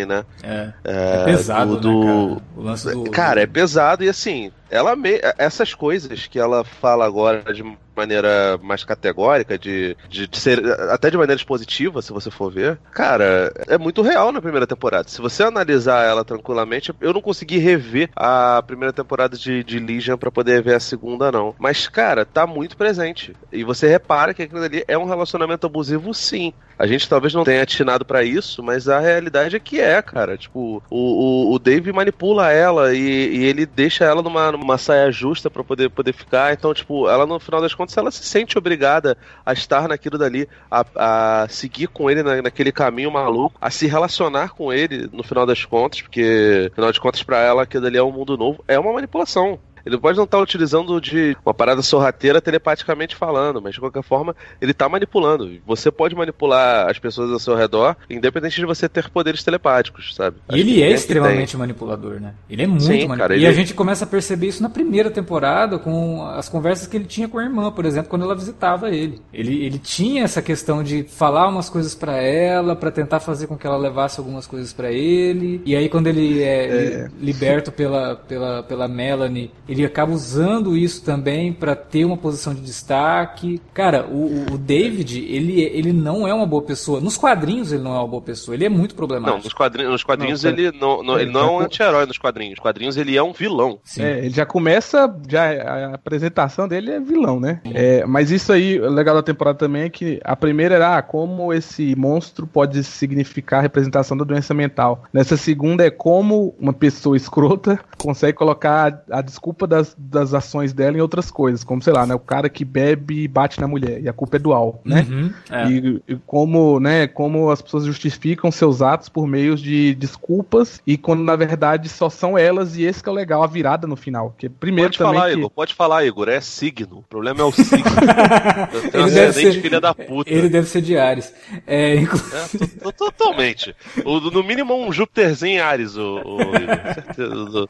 né? É, É, é pesado, do- né, cara? O lance do... Cara, é pesado e assim, ela me... essas coisas que ela fala agora de maneira mais categórica, de, de, de ser até de maneira expositiva, se você for ver, cara, é muito real na primeira temporada. Se você analisar ela tranquilamente, eu não consegui rever a primeira temporada de, de Legion pra poder ver a segunda, não. Mas, cara, tá muito presente. E você repara que aquilo ali é um relacionamento abusivo, sim. A gente talvez não tenha atinado pra isso, mas a realidade é que é, cara. Tipo, o, o, o Dave manipula ela e, e ele deixa ela numa, numa saia justa pra poder, poder ficar. Então, tipo, ela no final das contas, ela se sente obrigada a estar naquilo dali, a, a seguir com ele na, naquele caminho maluco, a se relacionar com ele no final das contas, porque, no final de contas, pra ela aquilo dali é um mundo novo. É uma manipulação. Ele pode não estar utilizando de uma parada sorrateira telepaticamente falando, mas de qualquer forma, ele está manipulando. Você pode manipular as pessoas ao seu redor, independente de você ter poderes telepáticos, sabe? E ele é tem- extremamente manipulador, né? Ele é muito Sim, manipulador. cara, E ele- a gente começa a perceber isso na primeira temporada, com as conversas que ele tinha com a irmã, por exemplo, quando ela visitava ele. Ele, ele tinha essa questão de falar umas coisas pra ela, pra tentar fazer com que ela levasse algumas coisas pra ele. E aí, quando ele é, li- liberto pela, pela, pela Melanie, ele acaba usando isso também pra ter uma posição de destaque. Cara, o, o- David, ele, ele não é uma boa pessoa. Nos quadrinhos, ele não é uma boa pessoa. Ele é muito Não, problemático. nos quadrinhos, nos quadrinhos Não, ele, não, não- ele não é um anti-herói nos quadrinhos. Nos quadrinhos ele é um vilão. Sim. É, ele já começa, já a apresentação dele é vilão, né? É, mas isso aí, o legal da temporada também é que a primeira era ah, como esse monstro pode significar a representação da doença mental. Nessa segunda é como uma pessoa escrota consegue colocar a, a desculpa culpa das, das ações dela em outras coisas, como, sei lá, né, o cara que bebe e bate na mulher, e a culpa é do Al, né? Uhum, é. e, e, como, né, como as pessoas justificam seus atos por meio de desculpas, e quando na verdade só são elas, e esse que é o legal, a virada no final. Que primeiro pode também falar, que... Igor, pode falar, Igor, é signo. O problema é o signo. Ele deve ser, filha da puta. Ele deve ser de Ares. É, inclu... é totalmente. O, no mínimo um Júpiterzinho em Ares, o, o Igor.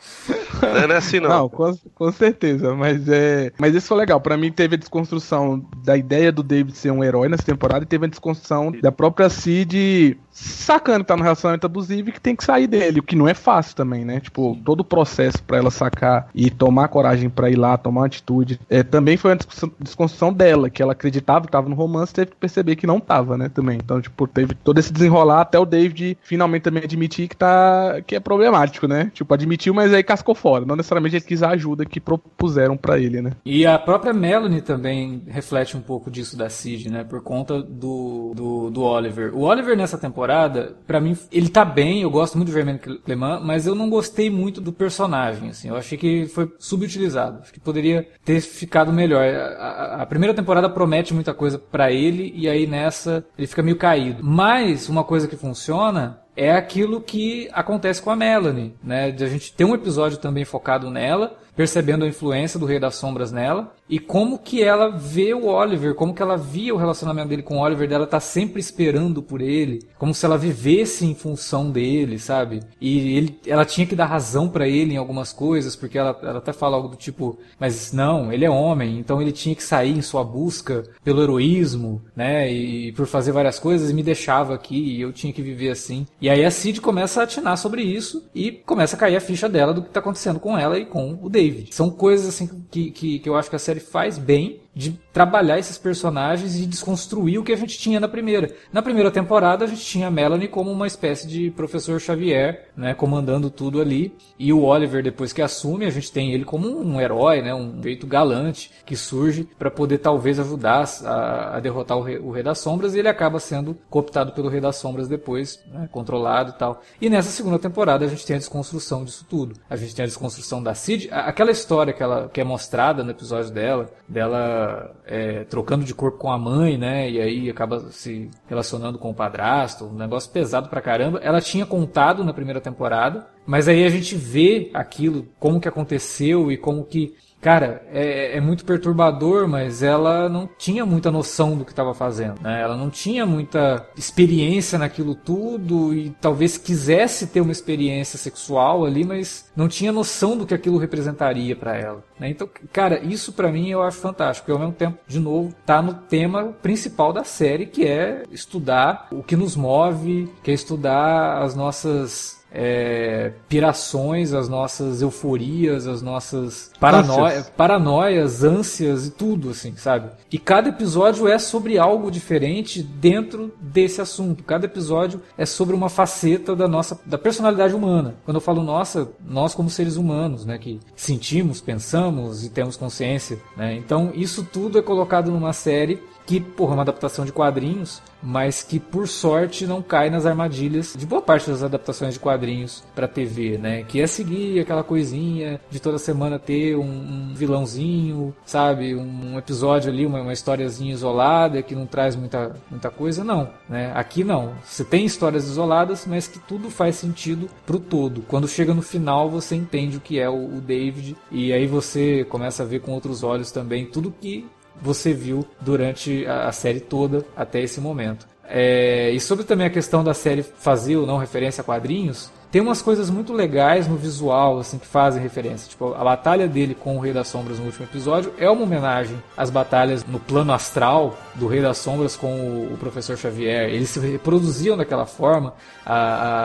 Não é assim, não. Não, com, com certeza. Mas é. Mas isso foi legal. Pra mim, teve a desconstrução da ideia do David ser um herói nessa temporada e teve a desconstrução da própria Cid sacando que tá no relacionamento abusivo e que tem que sair dele, o que não é fácil também, né? Tipo, todo o processo para ela sacar e tomar coragem para ir lá, tomar atitude, é, também foi uma desconstrução dela, que ela acreditava que tava no romance, teve que perceber que não tava, né, também. Então, tipo, teve todo esse desenrolar até o David finalmente também admitir que tá que é problemático, né? Tipo, admitiu, mas aí cascou fora. Não necessariamente ele quis a ajuda que propuseram para ele, né? E a própria Melanie também reflete um pouco disso da Cid, né? Por conta do, do, do Oliver. O Oliver nessa temporada temporada, para mim, ele tá bem, eu gosto muito de Vermelho Clemã, mas eu não gostei muito do personagem, assim. Eu achei que foi subutilizado. Acho que poderia ter ficado melhor. A, a, a primeira temporada promete muita coisa para ele e aí nessa ele fica meio caído. Mas uma coisa que funciona é aquilo que acontece com a Melanie, né? De a gente ter um episódio também focado nela, percebendo a influência do Rei das Sombras nela e como que ela vê o Oliver, como que ela via o relacionamento dele com o Oliver, dela tá sempre esperando por ele, como se ela vivesse em função dele, sabe? E ele, ela tinha que dar razão para ele em algumas coisas, porque ela, ela até fala algo do tipo, mas não, ele é homem, então ele tinha que sair em sua busca pelo heroísmo, né? E, e por fazer várias coisas e me deixava aqui e eu tinha que viver assim. E aí a Cid começa a atinar sobre isso e começa a cair a ficha dela do que tá acontecendo com ela e com o David. David. São coisas assim que, que, que eu acho que a série faz bem de trabalhar esses personagens e desconstruir o que a gente tinha na primeira. Na primeira temporada a gente tinha a Melanie como uma espécie de professor Xavier, né, comandando tudo ali, e o Oliver depois que assume, a gente tem ele como um herói, né, um jeito galante que surge para poder talvez ajudar a, a derrotar o rei, o rei, das Sombras e ele acaba sendo cooptado pelo Rei das Sombras depois, né, controlado e tal. E nessa segunda temporada a gente tem a desconstrução disso tudo. A gente tem a desconstrução da Cid, aquela história que ela que é mostrada no episódio dela, dela é, trocando de corpo com a mãe, né? E aí acaba se relacionando com o padrasto, um negócio pesado pra caramba. Ela tinha contado na primeira temporada, mas aí a gente vê aquilo, como que aconteceu e como que Cara, é, é, muito perturbador, mas ela não tinha muita noção do que estava fazendo, né? Ela não tinha muita experiência naquilo tudo e talvez quisesse ter uma experiência sexual ali, mas não tinha noção do que aquilo representaria para ela. Né? Então, cara, isso para mim eu acho fantástico. E ao mesmo tempo, de novo, tá no tema principal da série, que é estudar o que nos move, que é estudar as nossas é, pirações, as nossas euforias, as nossas paranoia, paranoias, ânsias e tudo, assim, sabe? E cada episódio é sobre algo diferente dentro desse assunto. Cada episódio é sobre uma faceta da nossa, da personalidade humana. Quando eu falo nossa, nós como seres humanos, né, que sentimos, pensamos e temos consciência, né? Então isso tudo é colocado numa série que, porra, é uma adaptação de quadrinhos, mas que por sorte não cai nas armadilhas de boa parte das adaptações de quadrinhos para TV, né? Que é seguir aquela coisinha de toda semana ter um, um vilãozinho, sabe? Um, episódio ali, uma, uma historiazinha isolada que não traz muita, muita coisa, não, né? Aqui não. Você tem histórias isoladas, mas que tudo faz sentido pro todo. Quando chega no final, você entende o que é o, o David e aí você começa a ver com outros olhos também tudo que você viu durante a, série toda até esse momento. É, e sobre também a questão da série fazer ou não referência a quadrinhos, tem umas coisas muito legais no visual, assim, que fazem referência. Tipo, a batalha dele com o Rei das Sombras no último episódio é uma homenagem às batalhas no plano astral do Rei das Sombras com o, o Professor Xavier. Eles se reproduziam daquela forma. A,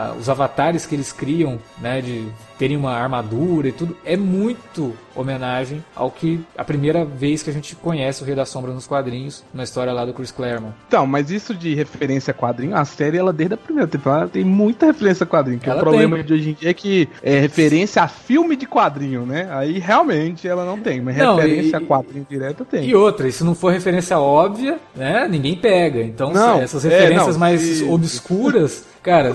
a, os avatares que eles criam, né, de terem uma armadura e tudo, é muito homenagem ao que a primeira vez que a gente conhece o Rei das Sombras nos quadrinhos, na história lá do Chris Claremont. Então, mas isso de referência a quadrinho, a série, ela desde a primeira temporada tem muita referência a quadrinho, que ela o problema de hoje em dia é que é referência a filme de quadrinho, né? Aí realmente ela não tem, mas não, referência e, a quadrinho direto tem. E outra, e se não for referência óbvia, né, ninguém pega. Então, não, essas referências é, não, mais se... obscuras Cara,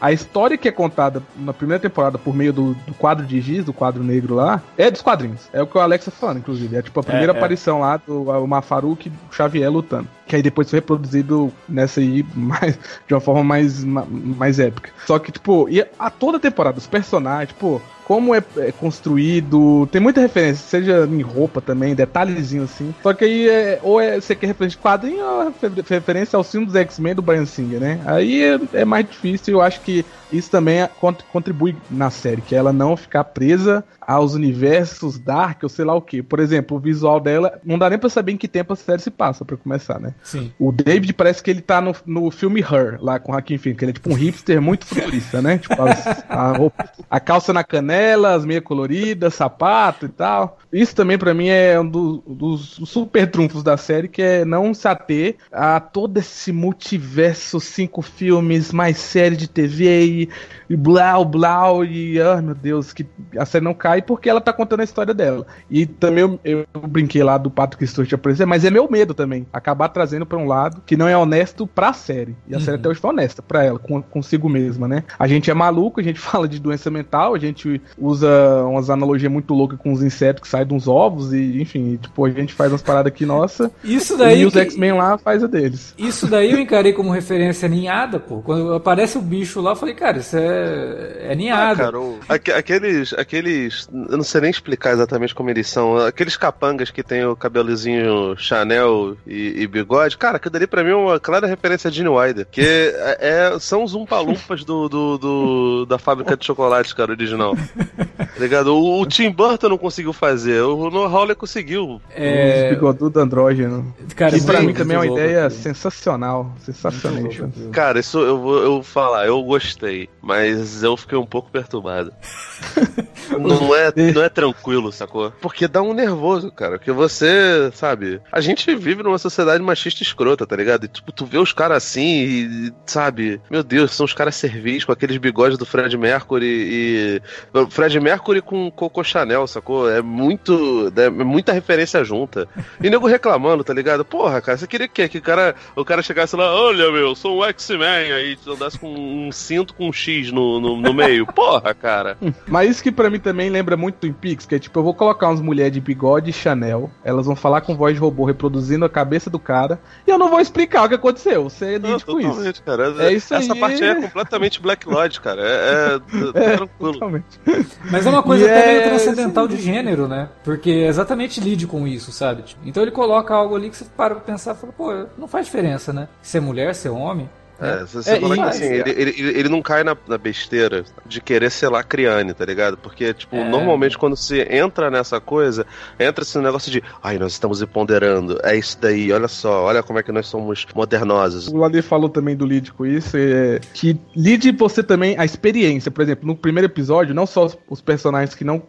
a história que é contada na primeira temporada por meio do, do quadro de giz, do quadro negro lá, é dos quadrinhos. É o que o Alex tá falando, inclusive. É tipo a primeira é, é. aparição é. lá do o Mafaruk e o Xavier lutando. Que aí depois foi reproduzido nessa aí mais, de uma forma mais, mais épica. Só que, tipo, e a toda temporada, os personagens, tipo, como é, é, construído, tem muita referência, seja em roupa também, detalhezinho assim. Só que aí é, ou é, você quer referência de quadrinho ou referência ao filme dos X-Men do Brian Singer, né? Aí é, é mais difícil, eu acho que isso também contribui na série, que ela não ficar presa aos universos dark ou sei lá o que. Por exemplo, o visual dela, não dá nem pra saber em que tempo a série se passa, para começar, né? Sim. O David parece que ele tá no, no filme Her, lá com o Joaquin Phoenix, que ele é tipo um hipster muito futurista, né? Tipo, as, a, roupa, a calça na canela, as meias coloridas, sapato e tal. Isso também para mim é um do, dos super trunfos da série, que é não se ater a todo esse multiverso, cinco filmes, mais série de TV e, e blau, blau, e ah, meu Deus, que a série não cai porque ela tá contando a história dela. E também eu, eu brinquei lá do Patrick Stewart aparecer, mas é meu medo também, acabar trazendo para um lado que não é honesto pra série. E a uhum. série até hoje foi honesta pra ela, com, consigo mesma, né? A gente é maluco, a gente fala de doença mental, a gente usa umas analogias muito loucas com os insetos que saem de uns ovos e, enfim, tipo, a gente faz umas paradas aqui, nossa. Isso daí. E os X-Men lá faz a deles. Isso daí eu encarei como referência ninhada, pô. Quando aparece o bicho lá, eu falei, cara, isso é, é ninhada. Ah, cara, o... aqueles, aqueles. Eu não sei nem explicar exatamente como eles são. Aqueles capangas que tem o cabelezinho Chanel e, e bigode, cara, aquilo dali pra mim é uma clara referência a Gene Wilder. Que é, é, são os umpalumpas do, do, do, da fábrica de chocolate, cara, original. Tá ligado? O, o Tim Burton não conseguiu fazer, o Noah Hawley conseguiu. É... Os bigodudo andrógeno. Cara, que pra mim também é uma ideia sensacional. Sensacional. Cara, isso eu vou, eu vou falar, eu gostei, mas eu fiquei um pouco perturbado. não, é, não é tranquilo, sacou? Porque dá um nervoso, cara. Porque você, sabe, a gente vive numa sociedade machista escrota, tá ligado? E tipo, tu vê os caras assim e, sabe, meu Deus, são os caras servis com aqueles bigodes do Fred Mercury e. Fred Mercury com Coco Chanel, sacou? É muito. É muita referência junta. E nego reclamando, tá ligado? Porra, cara, você queria o quê? Que o cara, o cara chegasse lá, olha, meu, sou um X-Men, aí andasse com um cinto com um X no, no, no meio. Porra, cara. Mas isso que pra mim também lembra muito Twin Peaks, que é tipo, eu vou colocar umas mulheres de bigode e Chanel, elas vão falar com voz de robô reproduzindo a cabeça do cara, e eu não vou explicar o que aconteceu. Você lide com isso. Cara. É isso Essa aí... parte é completamente Black Lodge, cara. É, é, é tranquilo. Totalmente. Mas é uma coisa e até é... meio transcendental de gênero, né? Porque exatamente lide com isso, sabe? Então ele coloca algo ali que você para pra pensar e fala, pô, não faz diferença, né? Ser mulher, ser homem. É, você é, fala que assim, ele, ele, ele não cai na, na, besteira de querer ser lacriane, tá ligado? Porque, tipo, é. normalmente quando você entra nessa coisa, entra esse negócio de ai, nós estamos ponderando, é isso daí, olha só, olha como é que nós somos modernosos. O Ladir falou também do Lid com isso, é, que lide você também a experiência, por exemplo, no primeiro episódio, não só os personagens que não.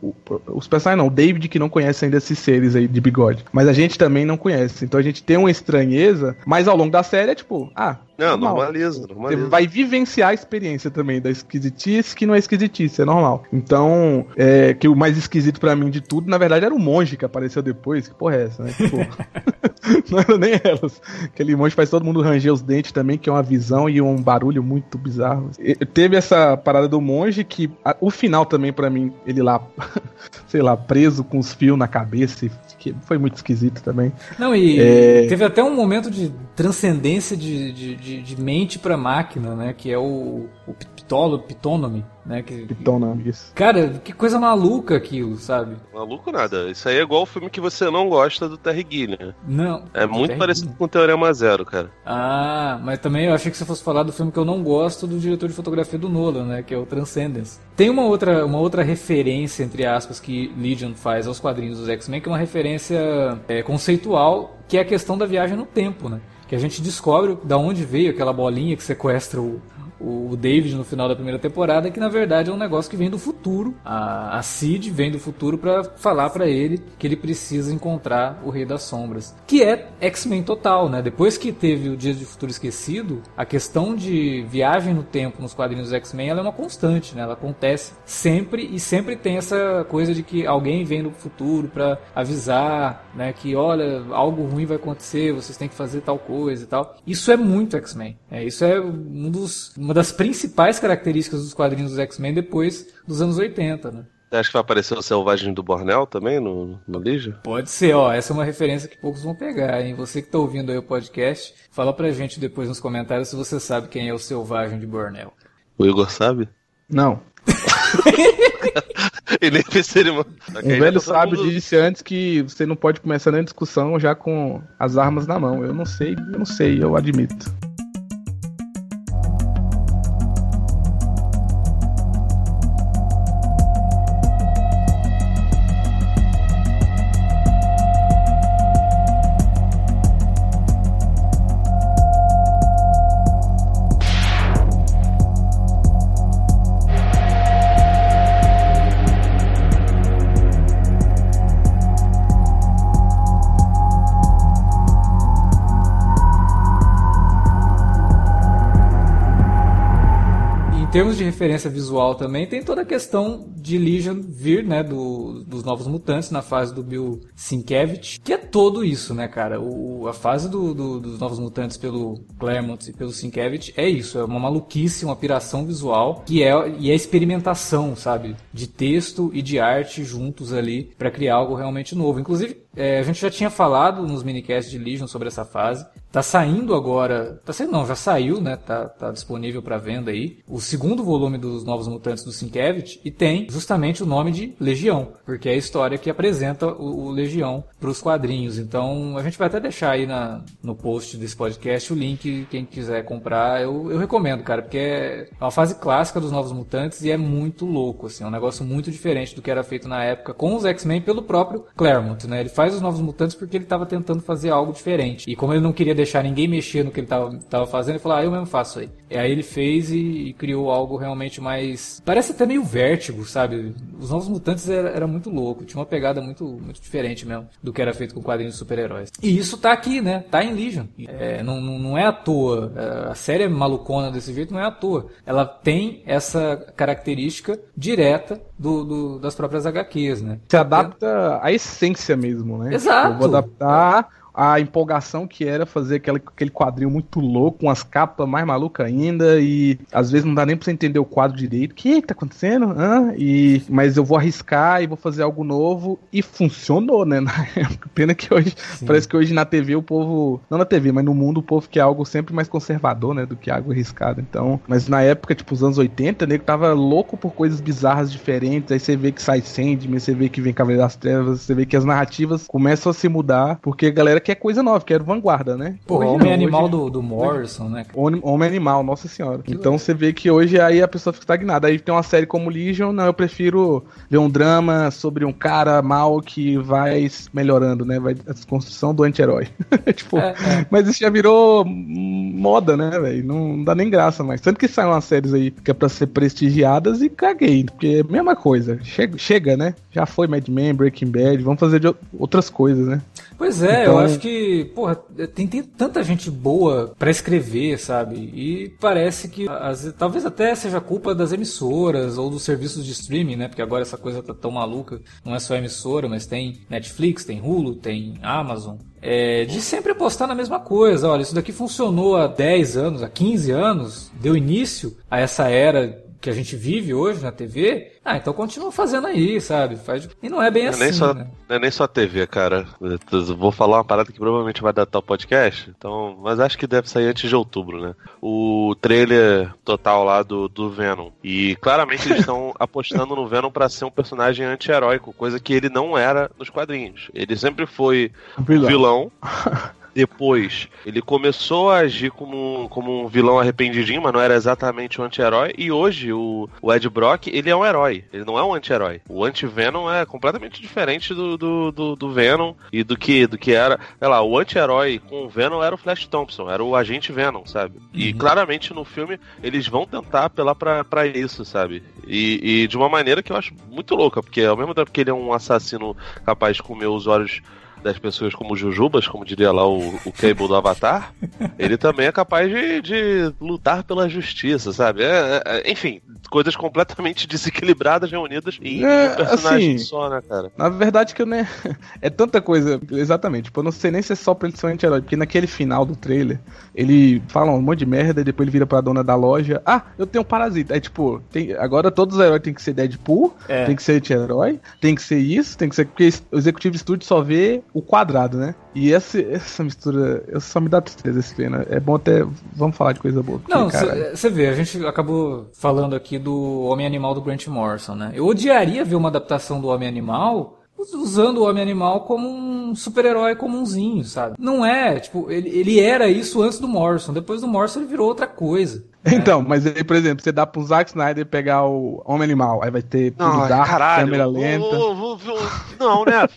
Os personagens não, o David que não conhece ainda esses seres aí de bigode, mas a gente também não conhece. Então a gente tem uma estranheza, mas ao longo da série é tipo, ah, não, normal. normaliza, normaliza. Você vai vivenciar a experiência também da esquisitice, que não é esquisitice, é normal. Então, é, que o mais esquisito para mim de tudo, na verdade, era o monge que apareceu depois. Que porra é essa, né? Tipo, não era nem elas. Aquele monge faz todo mundo ranger os dentes também, que é uma visão e um barulho muito bizarro. E, teve essa parada do monge que a, o final também, para mim, ele lá, sei lá, preso com os fios na cabeça que foi muito esquisito também. Não, e é... teve até um momento de transcendência de, de, de, de mente para máquina, né? Que é o, o Pitolo, Pitonome, né? Que, Pitonome, isso. Cara, que coisa maluca aquilo, sabe? Maluco nada. Isso aí é igual o filme que você não gosta do Terry Gilliam. Não. É muito Terry parecido Gilliam. com o Teorema Zero, cara. Ah, mas também eu achei que você fosse falar do filme que eu não gosto do diretor de fotografia do Nolan, né? Que é o Transcendence. Tem uma outra, uma outra referência, entre aspas, que Legion faz aos quadrinhos dos X-Men, que é uma referência é, conceitual, que é a questão da viagem no tempo, né? Que a gente descobre da onde veio aquela bolinha que sequestra o, o David no final da primeira temporada, que na verdade é um negócio que vem do futuro. A, a Cid vem do futuro para falar para ele que ele precisa encontrar o Rei das Sombras. Que é X-Men total, né? Depois que teve o Dias de Futuro Esquecido, a questão de viagem no tempo nos quadrinhos X-Men é uma constante, né? Ela acontece sempre e sempre tem essa coisa de que alguém vem do futuro para avisar, né? Que olha, algo ruim vai acontecer, vocês têm que fazer tal coisa e tal. Isso é muito X-Men. É, isso é um dos, uma das principais características dos quadrinhos dos X-Men depois dos anos 80, né? Você acha que vai aparecer o Selvagem do Bornel também no, no Legion? Pode ser, ó. Essa é uma referência que poucos vão pegar, hein? Você que tá ouvindo aí o podcast, fala pra gente depois nos comentários se você sabe quem é o Selvagem de Bornel. O Igor sabe? Não. e nem pensei, mano. Um velho sábio mundo... disse antes que você não pode começar nem discussão já com as armas na mão. Eu não sei, eu não sei, eu admito. De referência visual também, tem toda a questão de Legion vir, né, do, dos Novos Mutantes na fase do Bill Sienkiewicz, que é todo isso, né, cara? O, a fase do, do, dos Novos Mutantes pelo Claremont e pelo Sienkiewicz é isso, é uma maluquice, uma piração visual, que é, e é experimentação, sabe? De texto e de arte juntos ali para criar algo realmente novo. Inclusive, é, a gente já tinha falado nos minicasts de Legion sobre essa fase. Tá saindo agora. Tá saindo, não, já saiu, né? Tá, tá disponível para venda aí. O segundo volume dos Novos Mutantes do Sienkiewicz e tem justamente o nome de Legião, porque é a história que apresenta o, o Legião para os quadrinhos. Então a gente vai até deixar aí na, no post desse podcast o link, quem quiser comprar. Eu, eu recomendo, cara, porque é uma fase clássica dos Novos Mutantes e é muito louco, assim. É um negócio muito diferente do que era feito na época com os X-Men pelo próprio Claremont, né? Ele faz faz os Novos Mutantes porque ele estava tentando fazer algo diferente. E como ele não queria deixar ninguém mexer no que ele estava fazendo, ele falou, ah, eu mesmo faço aí. E aí ele fez e, e, criou algo realmente mais... Parece até meio vértigo, sabe? Os Novos Mutantes era, era, muito louco, tinha uma pegada muito, muito diferente mesmo do que era feito com quadrinhos de super-heróis. E isso tá aqui, né? Tá em Legion. É, não, não é à toa. É, a série é malucona desse jeito, não é à toa. Ela tem essa característica direta do, do, das próprias HQs, né? Se adapta à essência mesmo, né? Exato. Eu vou adaptar a empolgação que era fazer aquele, aquele quadrinho muito louco, com as capas mais malucas ainda, e às vezes não dá nem pra você entender o quadro direito. O que tá acontecendo? Hã? E, mas eu vou arriscar e vou fazer algo novo, e funcionou, né? Na época. Pena que hoje, Sim. parece que hoje na TV o povo, não na TV, mas no mundo o povo quer algo sempre mais conservador, né? Do que algo arriscado. Então, mas na época, tipo, os anos 80, nego tava louco por coisas bizarras diferentes, aí você vê que sai Sandman, você vê que vem Cavaleiro das Trevas, você vê que as narrativas começam a se mudar, porque a galera que é coisa nova, que era vanguarda, né? Pô, hoje Homem não, Animal hoje... do, do Morrison, né? Homem Animal, nossa senhora. Que então você vê que hoje aí a pessoa fica estagnada. Aí tem uma série como Legion, não, eu prefiro ver um drama sobre um cara mal que vai melhorando, né? Vai a desconstrução do anti-herói. tipo, é, é. mas isso já virou moda, né, velho? Não dá nem graça mais. Tanto que saem umas séries aí que é pra ser prestigiadas e caguei, porque é a mesma coisa. Chega, chega né? Já foi Mad Men, Breaking Bad, vamos fazer de outras coisas, né? Pois é, então... eu acho que, porra, tem, tem tanta gente boa para escrever, sabe? E parece que as, talvez até seja culpa das emissoras ou dos serviços de streaming, né? Porque agora essa coisa tá tão maluca. Não é só emissora, mas tem Netflix, tem Hulu, tem Amazon. É, de sempre apostar na mesma coisa. Olha, isso daqui funcionou há 10 anos, há 15 aanos, deu início a essa era que a gente vive hoje na TV, ah, então continua fazendo aí, sabe? Faz... E não é bem não é assim. Nem só, né? Não é nem só a TV, cara. Eu vou falar uma parada que provavelmente vai datar o podcast, então, mas acho que deve sair antes de outubro, né? O trailer total lá do, do Venom. E claramente eles estão apostando no Venom para ser um personagem anti-heróico, coisa que ele não era nos quadrinhos. Ele sempre foi vilão. vilão depois. Ele começou a agir como um, como um vilão arrependidinho, mas não era exatamente um anti-herói. E hoje o, o Ed Brock, ele é um herói. Ele não é um anti-herói. O anti-Venom é completamente diferente do, do, do, do, Venom e do que, do que era. Sei lá, o anti-herói com o Venom era o Flash Thompson, era o agente Venom, sabe? E uhum. claramente no filme eles vão tentar apelar pra, pra isso, sabe? E, e de uma maneira que eu acho muito louca, porque ao mesmo tempo que ele é um assassino capaz de comer os olhos das pessoas como Jujubas, como diria lá o, o Cable do Avatar, ele também é capaz de, de lutar pela justiça, sabe? É, é, enfim, coisas completamente desequilibradas reunidas em é, um personagem assim, só, né, cara? Na verdade que eu nem... É tanta coisa, exatamente. Tipo, eu não sei nem se é só pra ele ser um anti-herói, porque naquele final do trailer, ele fala um monte de merda e depois ele vira pra dona da loja, ah, eu tenho um parasita. Aí, tipo, tem... agora todos os heróis tem que ser Deadpool, é. tem que ser anti-herói, tem que ser isso, tem que ser... Porque o Executivo Studio só vê o quadrado, né? E essa, essa mistura, eu só me dá tristeza esse pena. É bom até. Vamos falar de coisa boa. Não, você vê, a gente acabou falando aqui do Homem-Animal do Grant Morrison, né? Eu odiaria ver uma adaptação do Homem-Animal usando o Homem-Animal como um super-herói comunzinho, sabe? Não é, tipo, ele, ele era isso antes do Morrison. Depois do Morrison ele virou outra coisa. Então, mas aí, por exemplo, você dá pro Zack Snyder pegar o Homem Animal, aí vai ter não, dark, caralho, câmera lenta. não, né?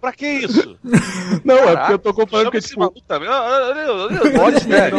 pra que isso? Não, Caraca, é porque eu tô comparando que, tipo... Watchmen era,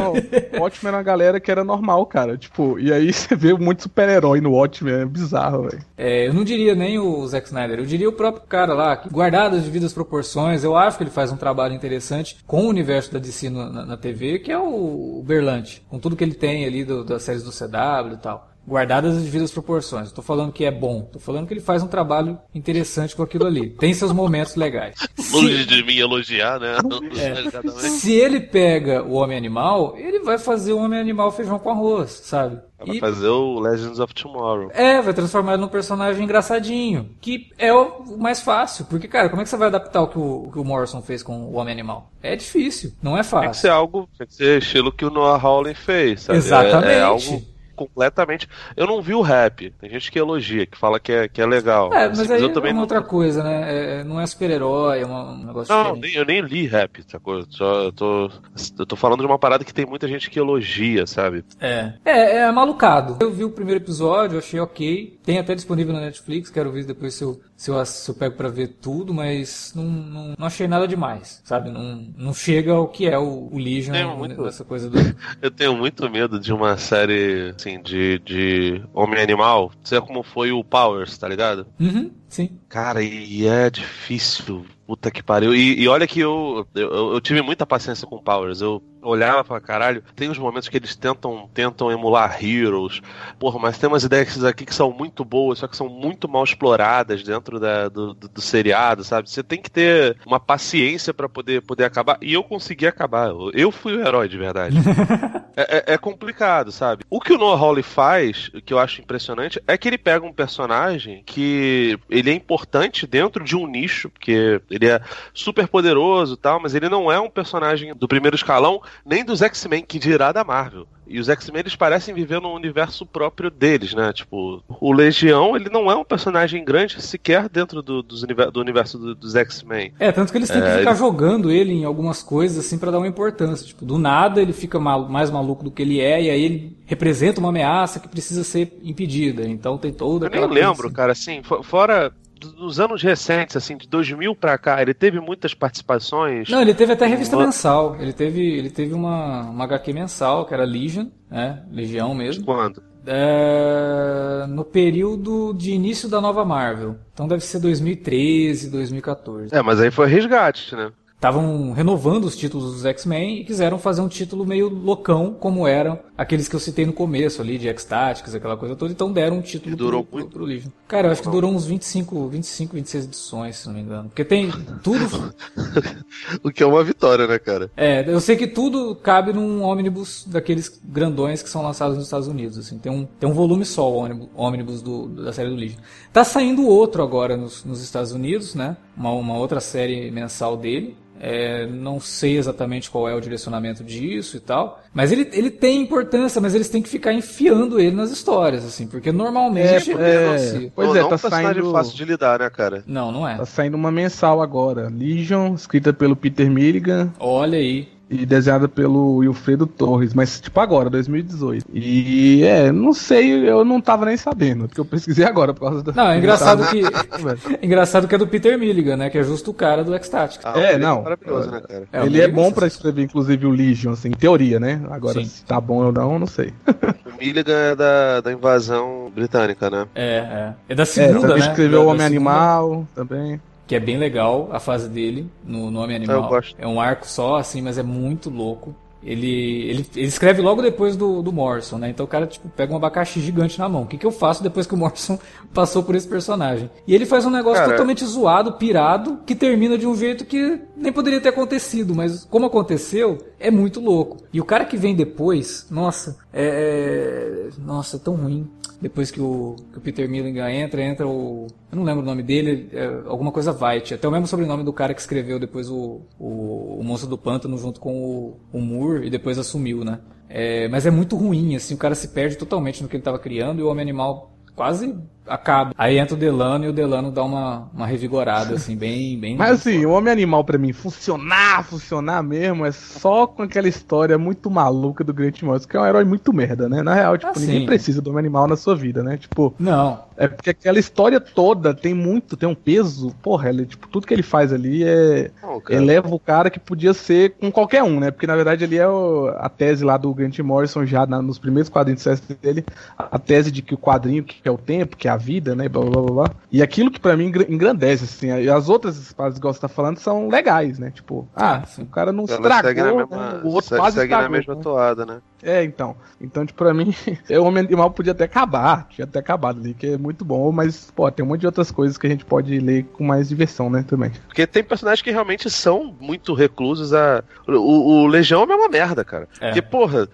Watchmen era uma galera que era normal, cara. Tipo, e aí você vê muito super-herói no Watchmen, é bizarro, velho. É, eu não diria nem o Zack Snyder, eu diria o próprio cara lá, que guardado as devidas proporções, eu acho que ele faz um trabalho interessante com o universo da DC na, na TV, que é o, o Berlante, com tudo que ele tem ali do, das séries do CW e tal. Guardadas as devidas proporções. Estou falando que é bom. Estou falando que ele faz um trabalho interessante com aquilo ali. Tem seus momentos legais. Longe de mim elogiar, né? É. Se ele pega o Homem-Animal, ele vai fazer o Homem-Animal feijão com arroz, sabe? Vai e... fazer o Legends of Tomorrow. É, vai transformar ele num personagem engraçadinho. Que é o mais fácil. Porque, cara, como é que você vai adaptar o que o, o que o Morrison fez com o Homem-Animal? É difícil, não é fácil. Tem que ser algo, tem que ser estilo que o Noah Hawley fez, sabe? Exatamente. É, é algo completamente. Eu não vi o rap. Tem gente que elogia, que fala que é, que é legal. É, mas assim, aí eu também é uma não... outra coisa, né? É, é, não é super-herói, é um negócio Não, nem, eu nem li rap, sacou? Só, eu, tô, eu tô falando de uma parada que tem muita gente que elogia, sabe? É. É, é malucado. Eu vi o primeiro episódio, achei ok. Tem até disponível na Netflix, quero ver depois se eu, se eu, se eu pego pra ver tudo, mas não, não, não, achei nada demais, sabe? Não, não chega ao que é o, o Legion, muito, essa coisa do... eu tenho muito medo de uma série, assim, de, de Homem-Animal, ser como foi o Powers, tá ligado? Uhum, sim. Cara, e é difícil Puta que pariu. E, e olha que eu, eu, eu, tive muita paciência com Powers. Eu olhava pra caralho. Tem uns momentos que eles tentam, tentam emular Heroes. Porra, mas tem umas ideias aqui que são muito boas, só que são muito mal exploradas dentro da, do, do, do, seriado, sabe? Você tem que ter uma paciência para poder, poder acabar. E eu consegui acabar. Eu fui o herói de verdade. é, é, é, complicado, sabe? O que o Noah Hawley faz, que eu acho impressionante, é que ele pega um personagem que ele é importante dentro de um nicho, porque ele é super poderoso e tal, mas ele não é um personagem do primeiro escalão, nem dos X-Men, que dirá da Marvel. E os X-Men eles parecem viver num universo próprio deles, né? Tipo, o Legião, ele não é um personagem grande sequer dentro do, dos, do universo do, dos X-Men. É, tanto que eles têm é, que ficar ele... jogando ele em algumas coisas, assim, para dar uma importância. Tipo, do nada ele fica mal, mais maluco do que ele é, e aí ele representa uma ameaça que precisa ser impedida. Então tem toda aquela. Eu nem lembro, assim. cara, assim, fora dos anos recentes, assim, de 2000 pra cá, ele teve muitas participações. Não, ele teve até revista uma... mensal. Ele teve, ele teve uma, uma HQ mensal, que era Legion, né? Legião mesmo. Quando? É, no período de início da nova Marvel. Então deve ser 2013, 2014. É, mas aí foi resgate, né? Estavam renovando os títulos dos X-Men e quiseram fazer um título meio loucão, como eram aqueles que eu citei no começo ali, de X-Tactics, aquela coisa toda, então deram um título durou pro, pro, pro Legion. Cara, eu acho que durou uns 25, 25, 26 edições, se não me engano. Porque tem tudo. o que é uma vitória, né, cara? É, eu sei que tudo cabe num ônibus daqueles grandões que são lançados nos Estados Unidos, assim. Tem um, tem um volume só, o ônibus, do, da série do Legion. Tá saindo outro agora nos, nos Estados Unidos, né? Uma, uma outra série mensal dele. É, não sei exatamente qual é o direcionamento disso e tal. Mas ele, ele tem importância, mas eles têm que ficar enfiando ele nas histórias, assim, porque normalmente. É, é, pois é, tá saindo. fácil de lidar, né, cara? Não, não é. Tá saindo uma mensal agora. Legion, escrita pelo Peter Milligan. Olha aí. E desenhada pelo Wilfredo Torres, mas tipo agora, 2018. E é, não sei, eu não tava nem sabendo, porque eu pesquisei agora por causa da. Não, é engraçado que. é engraçado que é do Peter Milligan, né? Que é justo o cara do X-Tactics. Ah, é, não. É maravilhoso, né, cara? É, ele é bom para escrever, inclusive, o Legion, assim, em teoria, né? Agora, Sim. se tá bom ou não, não sei. o Milligan é da, da invasão britânica, né? É, é. É da segunda, é, né? escreveu o Homem-Animal também que é bem legal a fase dele no Nome Animal. É um arco só, assim, mas é muito louco. Ele, ele, ele escreve logo depois do, do Morrison, né? Então o cara, tipo, pega um abacaxi gigante na mão. O que, que eu faço depois que o Morrison passou por esse personagem? E ele faz um negócio cara... totalmente zoado, pirado, que termina de um jeito que nem poderia ter acontecido, mas como aconteceu, é muito louco. E o cara que vem depois, nossa, é. é nossa, é tão ruim depois que o, que o Peter Milligan entra, entra o. Eu não lembro o nome dele, é alguma coisa White. Até o mesmo sobrenome do cara que escreveu depois o, o, o Monstro do Pântano junto com o, o Moore e depois assumiu, né? É, mas é muito ruim, assim, o cara se perde totalmente no que ele estava criando e o Homem Animal quase acaba. Aí entra o Delano e o Delano dá uma, uma revigorada, assim, bem. bem Mas assim, o Homem Animal para mim funcionar, funcionar mesmo, é só com aquela história muito maluca do Grant Morrison, que é um herói muito merda, né? Na real, tipo, ninguém precisa do Homem Animal na sua vida, né? Tipo. Não. É porque aquela história toda tem muito, tem um peso. Porra, ele, tipo, tudo que ele faz ali é. Oh, eleva o cara que podia ser com qualquer um, né? Porque na verdade ali é o, a tese lá do Grant Morrison, já na, nos primeiros quadrinhos dele, a, a tese de que o quadrinho, que é o tempo, que é a vida, né? Blá, blá, blá, blá. E aquilo que para mim engrandece, assim. As outras espadas, igual você tá falando, são legais, né? Tipo, ah, o cara não estragou, né? mesma, o outro quase segue estragou, na mesma né? toada, né? É, então. Então, tipo, pra mim, o Homem Animal podia até acabar. Tinha até acabado ali, que é muito bom, mas, pô, tem um monte de outras coisas que a gente pode ler com mais diversão, né, também. Porque tem personagens que realmente são muito reclusos a. O, o Legião é uma merda, cara. É. Porque, porra,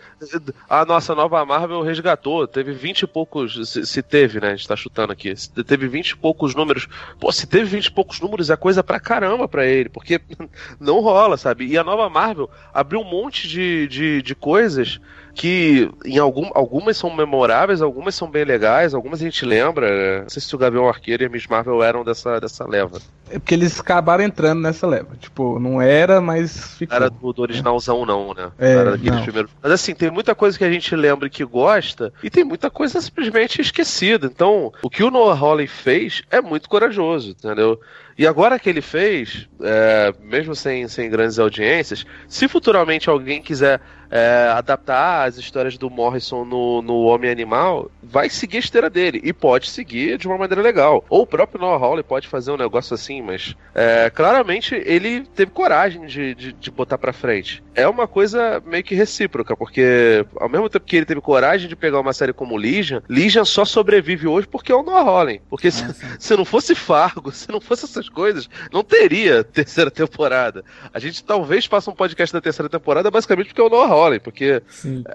a nossa nova Marvel resgatou, teve 20 e poucos. Se, se, teve, né? A gente tá chutando aqui. Teve 20 e poucos números. Pô, se teve 20 e poucos números, é coisa pra caramba pra ele. Porque não rola, sabe? E a nova Marvel abriu um monte de, de, de coisas que em algum, algumas são memoráveis, algumas são bem legais, algumas a gente lembra. Né? Não sei se o Gavião Arqueiro e a Miss Marvel eram dessa, dessa leva. É porque eles acabaram entrando nessa leva. Tipo, não era, mas ficou. Era do, do originalzão, não, né? É, era daqueles primeiros. Mas assim, tem muita coisa que a gente lembra e que gosta, e tem muita coisa simplesmente esquecida. Então, o que o Noah Hawley fez é muito corajoso, entendeu? E agora que ele fez, é, mesmo sem, sem grandes audiências, se futuramente alguém quiser é, adaptar as histórias do Morrison no, no Homem Animal, vai seguir a esteira dele. E pode seguir de uma maneira legal. Ou o próprio Noah Hawley pode fazer um negócio assim, mas é, claramente ele teve coragem de, de, de, botar pra frente. É uma coisa meio que recíproca, porque ao mesmo tempo que ele teve coragem de pegar uma série como Legion, Legion só sobrevive hoje porque é o Noah Hawley. Porque se, se não fosse Fargo, se não fosse essas coisas, não teria terceira temporada. A gente talvez faça um podcast da terceira temporada basicamente porque é o Noah Hawley, porque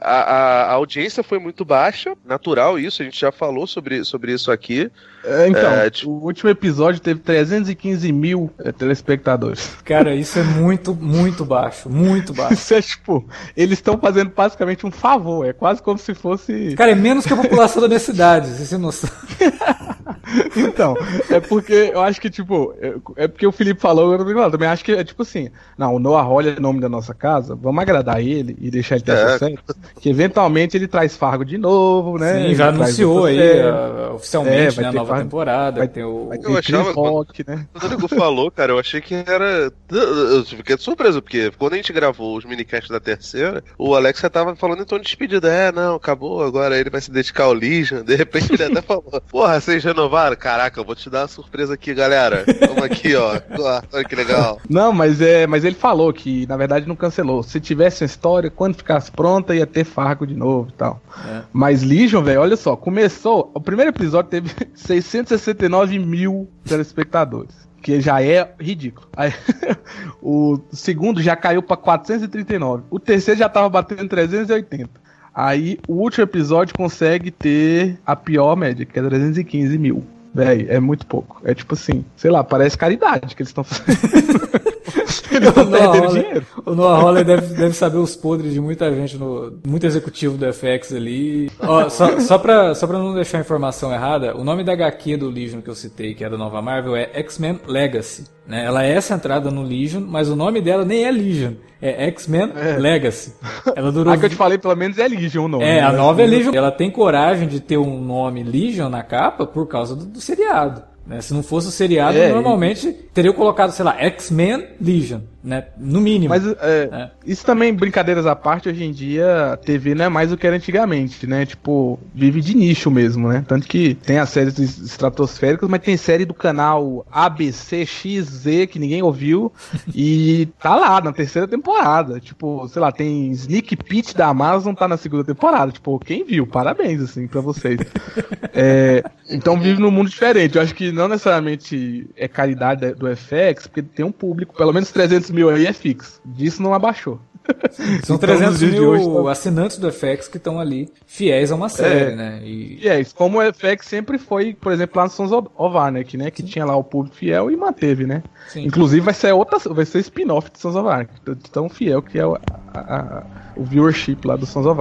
a, a, a, audiência foi muito baixa, natural isso, a gente já falou sobre, sobre isso aqui. É, então, é, tipo... o último episódio teve 315 mil é, telespectadores. Cara, isso é muito, muito baixo, muito baixo. isso é tipo, eles estão fazendo basicamente um favor, é quase como se fosse... Cara, é menos que a população da minha cidade, você noção. então, é porque eu acho que, tipo, é, é porque o Felipe falou, eu também acho que é tipo assim, não, o Noah Hawley é o nome da nossa casa, vamos agradar ele e deixar ele ter é. sucesso, que eventualmente ele traz Fargo de novo, né? Sim, já anunciou aí uh, oficialmente, é, né, a nova Fargo, temporada, vai ter o... Vai ter eu achava, Rock, né? Quando o Nego falou, cara, eu achei que era... Eu fiquei surpreso, porque quando a gente gravou os minicasts da terceira, o Alex já tava falando em tom de despedida, é, não, acabou, agora ele vai se dedicar ao Legion, de repente ele até falou, porra, vocês renovaram? Caraca, eu vou te dar uma surpresa aqui, galera. Vamos aqui, ó. Olha que legal. Não, mas é, mas ele falou que na verdade não cancelou. Se tivesse uma história, quando ficasse pronta, ia ter Fargo de novo e tal. É. Mas Legion, velho, olha só, começou. O primeiro episódio teve 669 mil telespectadores que já é ridículo. Aí, o segundo já caiu para 439. O terceiro já tava batendo 380. Aí o último episódio consegue ter a pior média, que é 315 mil. Véi, é muito pouco. É tipo assim, sei lá, parece caridade que eles estão fazendo. Eles o Noah dinheiro. O Noah Hawley deve, deve saber os podres de muita gente, no, muito executivo do FX ali. Ó, só, só, pra, só pra não deixar a informação errada, o nome da HQ do Legion que eu citei, que é da Nova Marvel, é X-Men Legacy. Né? Ela é centrada no Legion, mas o nome dela nem é Legion. É X-Men é. Legacy. Ela durou. A que eu te falei, pelo menos é Legion o nome. É, a né? nova é Legion. Ela tem coragem de ter um nome Legion na capa por causa do, do seriado. Né? Se não fosse o seriado, é, normalmente teria colocado, sei lá, X-Men Legion né? No mínimo. Mas é, é. isso também, brincadeiras à parte, hoje em dia a TV não é mais o que era antigamente, né? Tipo, vive de nicho mesmo, né? Tanto que tem as séries estratosféricas, mas tem série do canal ABCXZ que ninguém ouviu e tá lá na terceira temporada. Tipo, sei lá, tem Sneak Peek da Amazon tá na segunda temporada. Tipo, quem viu? Parabéns, assim, pra vocês. é, então vive num mundo diferente. Eu acho que não necessariamente é caridade do FX, porque tem um público, pelo menos 300 mil aí é fixo. Disso não abaixou. São 300 então, mil hoje, tá... assinantes do FX que estão ali fiéis a uma série, é, né? E... Fiéis. Como o FX sempre foi, por exemplo, lá no Sons of Anarchy, né? Que Sim. tinha lá o público fiel e manteve, né? Sim. Inclusive vai ser outra, vai ser spin-off de Sons of Anarchy. Tão fiel que é o, a, a, o viewership lá do Sons of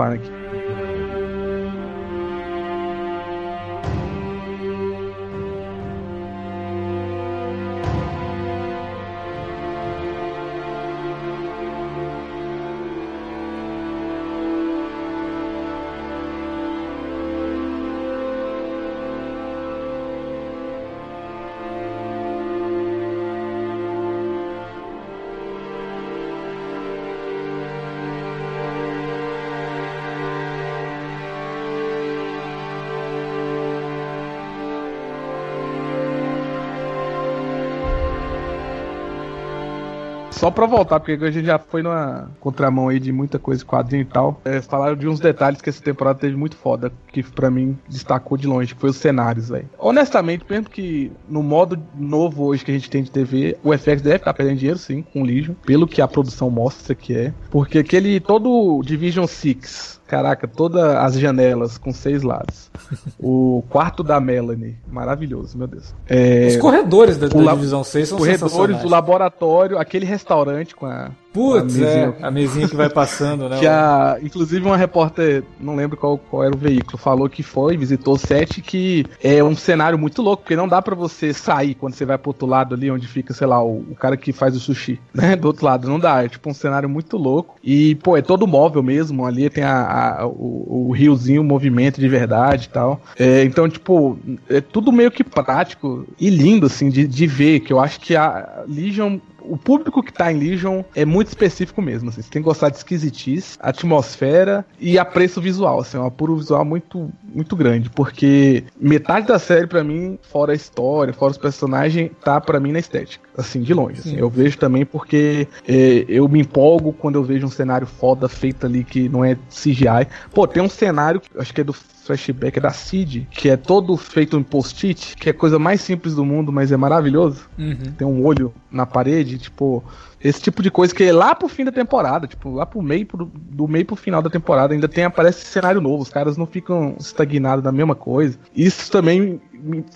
Só pra voltar, porque a gente já foi numa contramão aí de muita coisa, quadrinho e tal. É, falaram de uns detalhes que essa temporada teve muito foda, que pra mim destacou de longe, que foi os cenários, velho. Honestamente, mesmo que no modo novo hoje que a gente tem de TV, o FX deve estar perdendo dinheiro sim, com o Legion, pelo que a produção mostra que é. Porque aquele todo Division 6 Caraca, todas as janelas com seis lados. O quarto da Melanie, maravilhoso, meu Deus. É, Os corredores da, da Divisão 6 são Corredores, o laboratório, aquele restaurante com a Putz, a mesinha, é, a mesinha que vai passando, né? que a, inclusive uma repórter, não lembro qual, qual era o veículo, falou que foi, visitou o set, que é um cenário muito louco, porque não dá para você sair quando você vai pro outro lado ali, onde fica, sei lá, o, o, cara que faz o sushi, né? Do outro lado, não dá, é tipo um cenário muito louco. E, pô, é todo móvel mesmo, ali tem a, a o, o, riozinho, o movimento de verdade e tal. É, então, tipo, é tudo meio que prático e lindo, assim, de, de ver, que eu acho que a Legion o público que tá em Legion é muito específico mesmo. Assim. Você tem que gostar de esquisitice, atmosfera e apreço visual. Assim, é um apuro visual muito, muito grande. Porque metade da série, para mim, fora a história, fora os personagens, tá para mim na estética. Assim, de longe. Assim. Eu vejo também porque é, eu me empolgo quando eu vejo um cenário foda feito ali que não é CGI. Pô, tem um cenário, acho que é do flashback da Cid, que é todo feito em post-it, que é a coisa mais simples do mundo, mas é maravilhoso. Uhum. Tem um olho na parede, tipo, esse tipo de coisa que é lá pro fim da temporada, tipo, lá pro meio, pro, do meio pro final da temporada, ainda tem, aparece cenário novo, os caras não ficam estagnados na mesma coisa. Isso também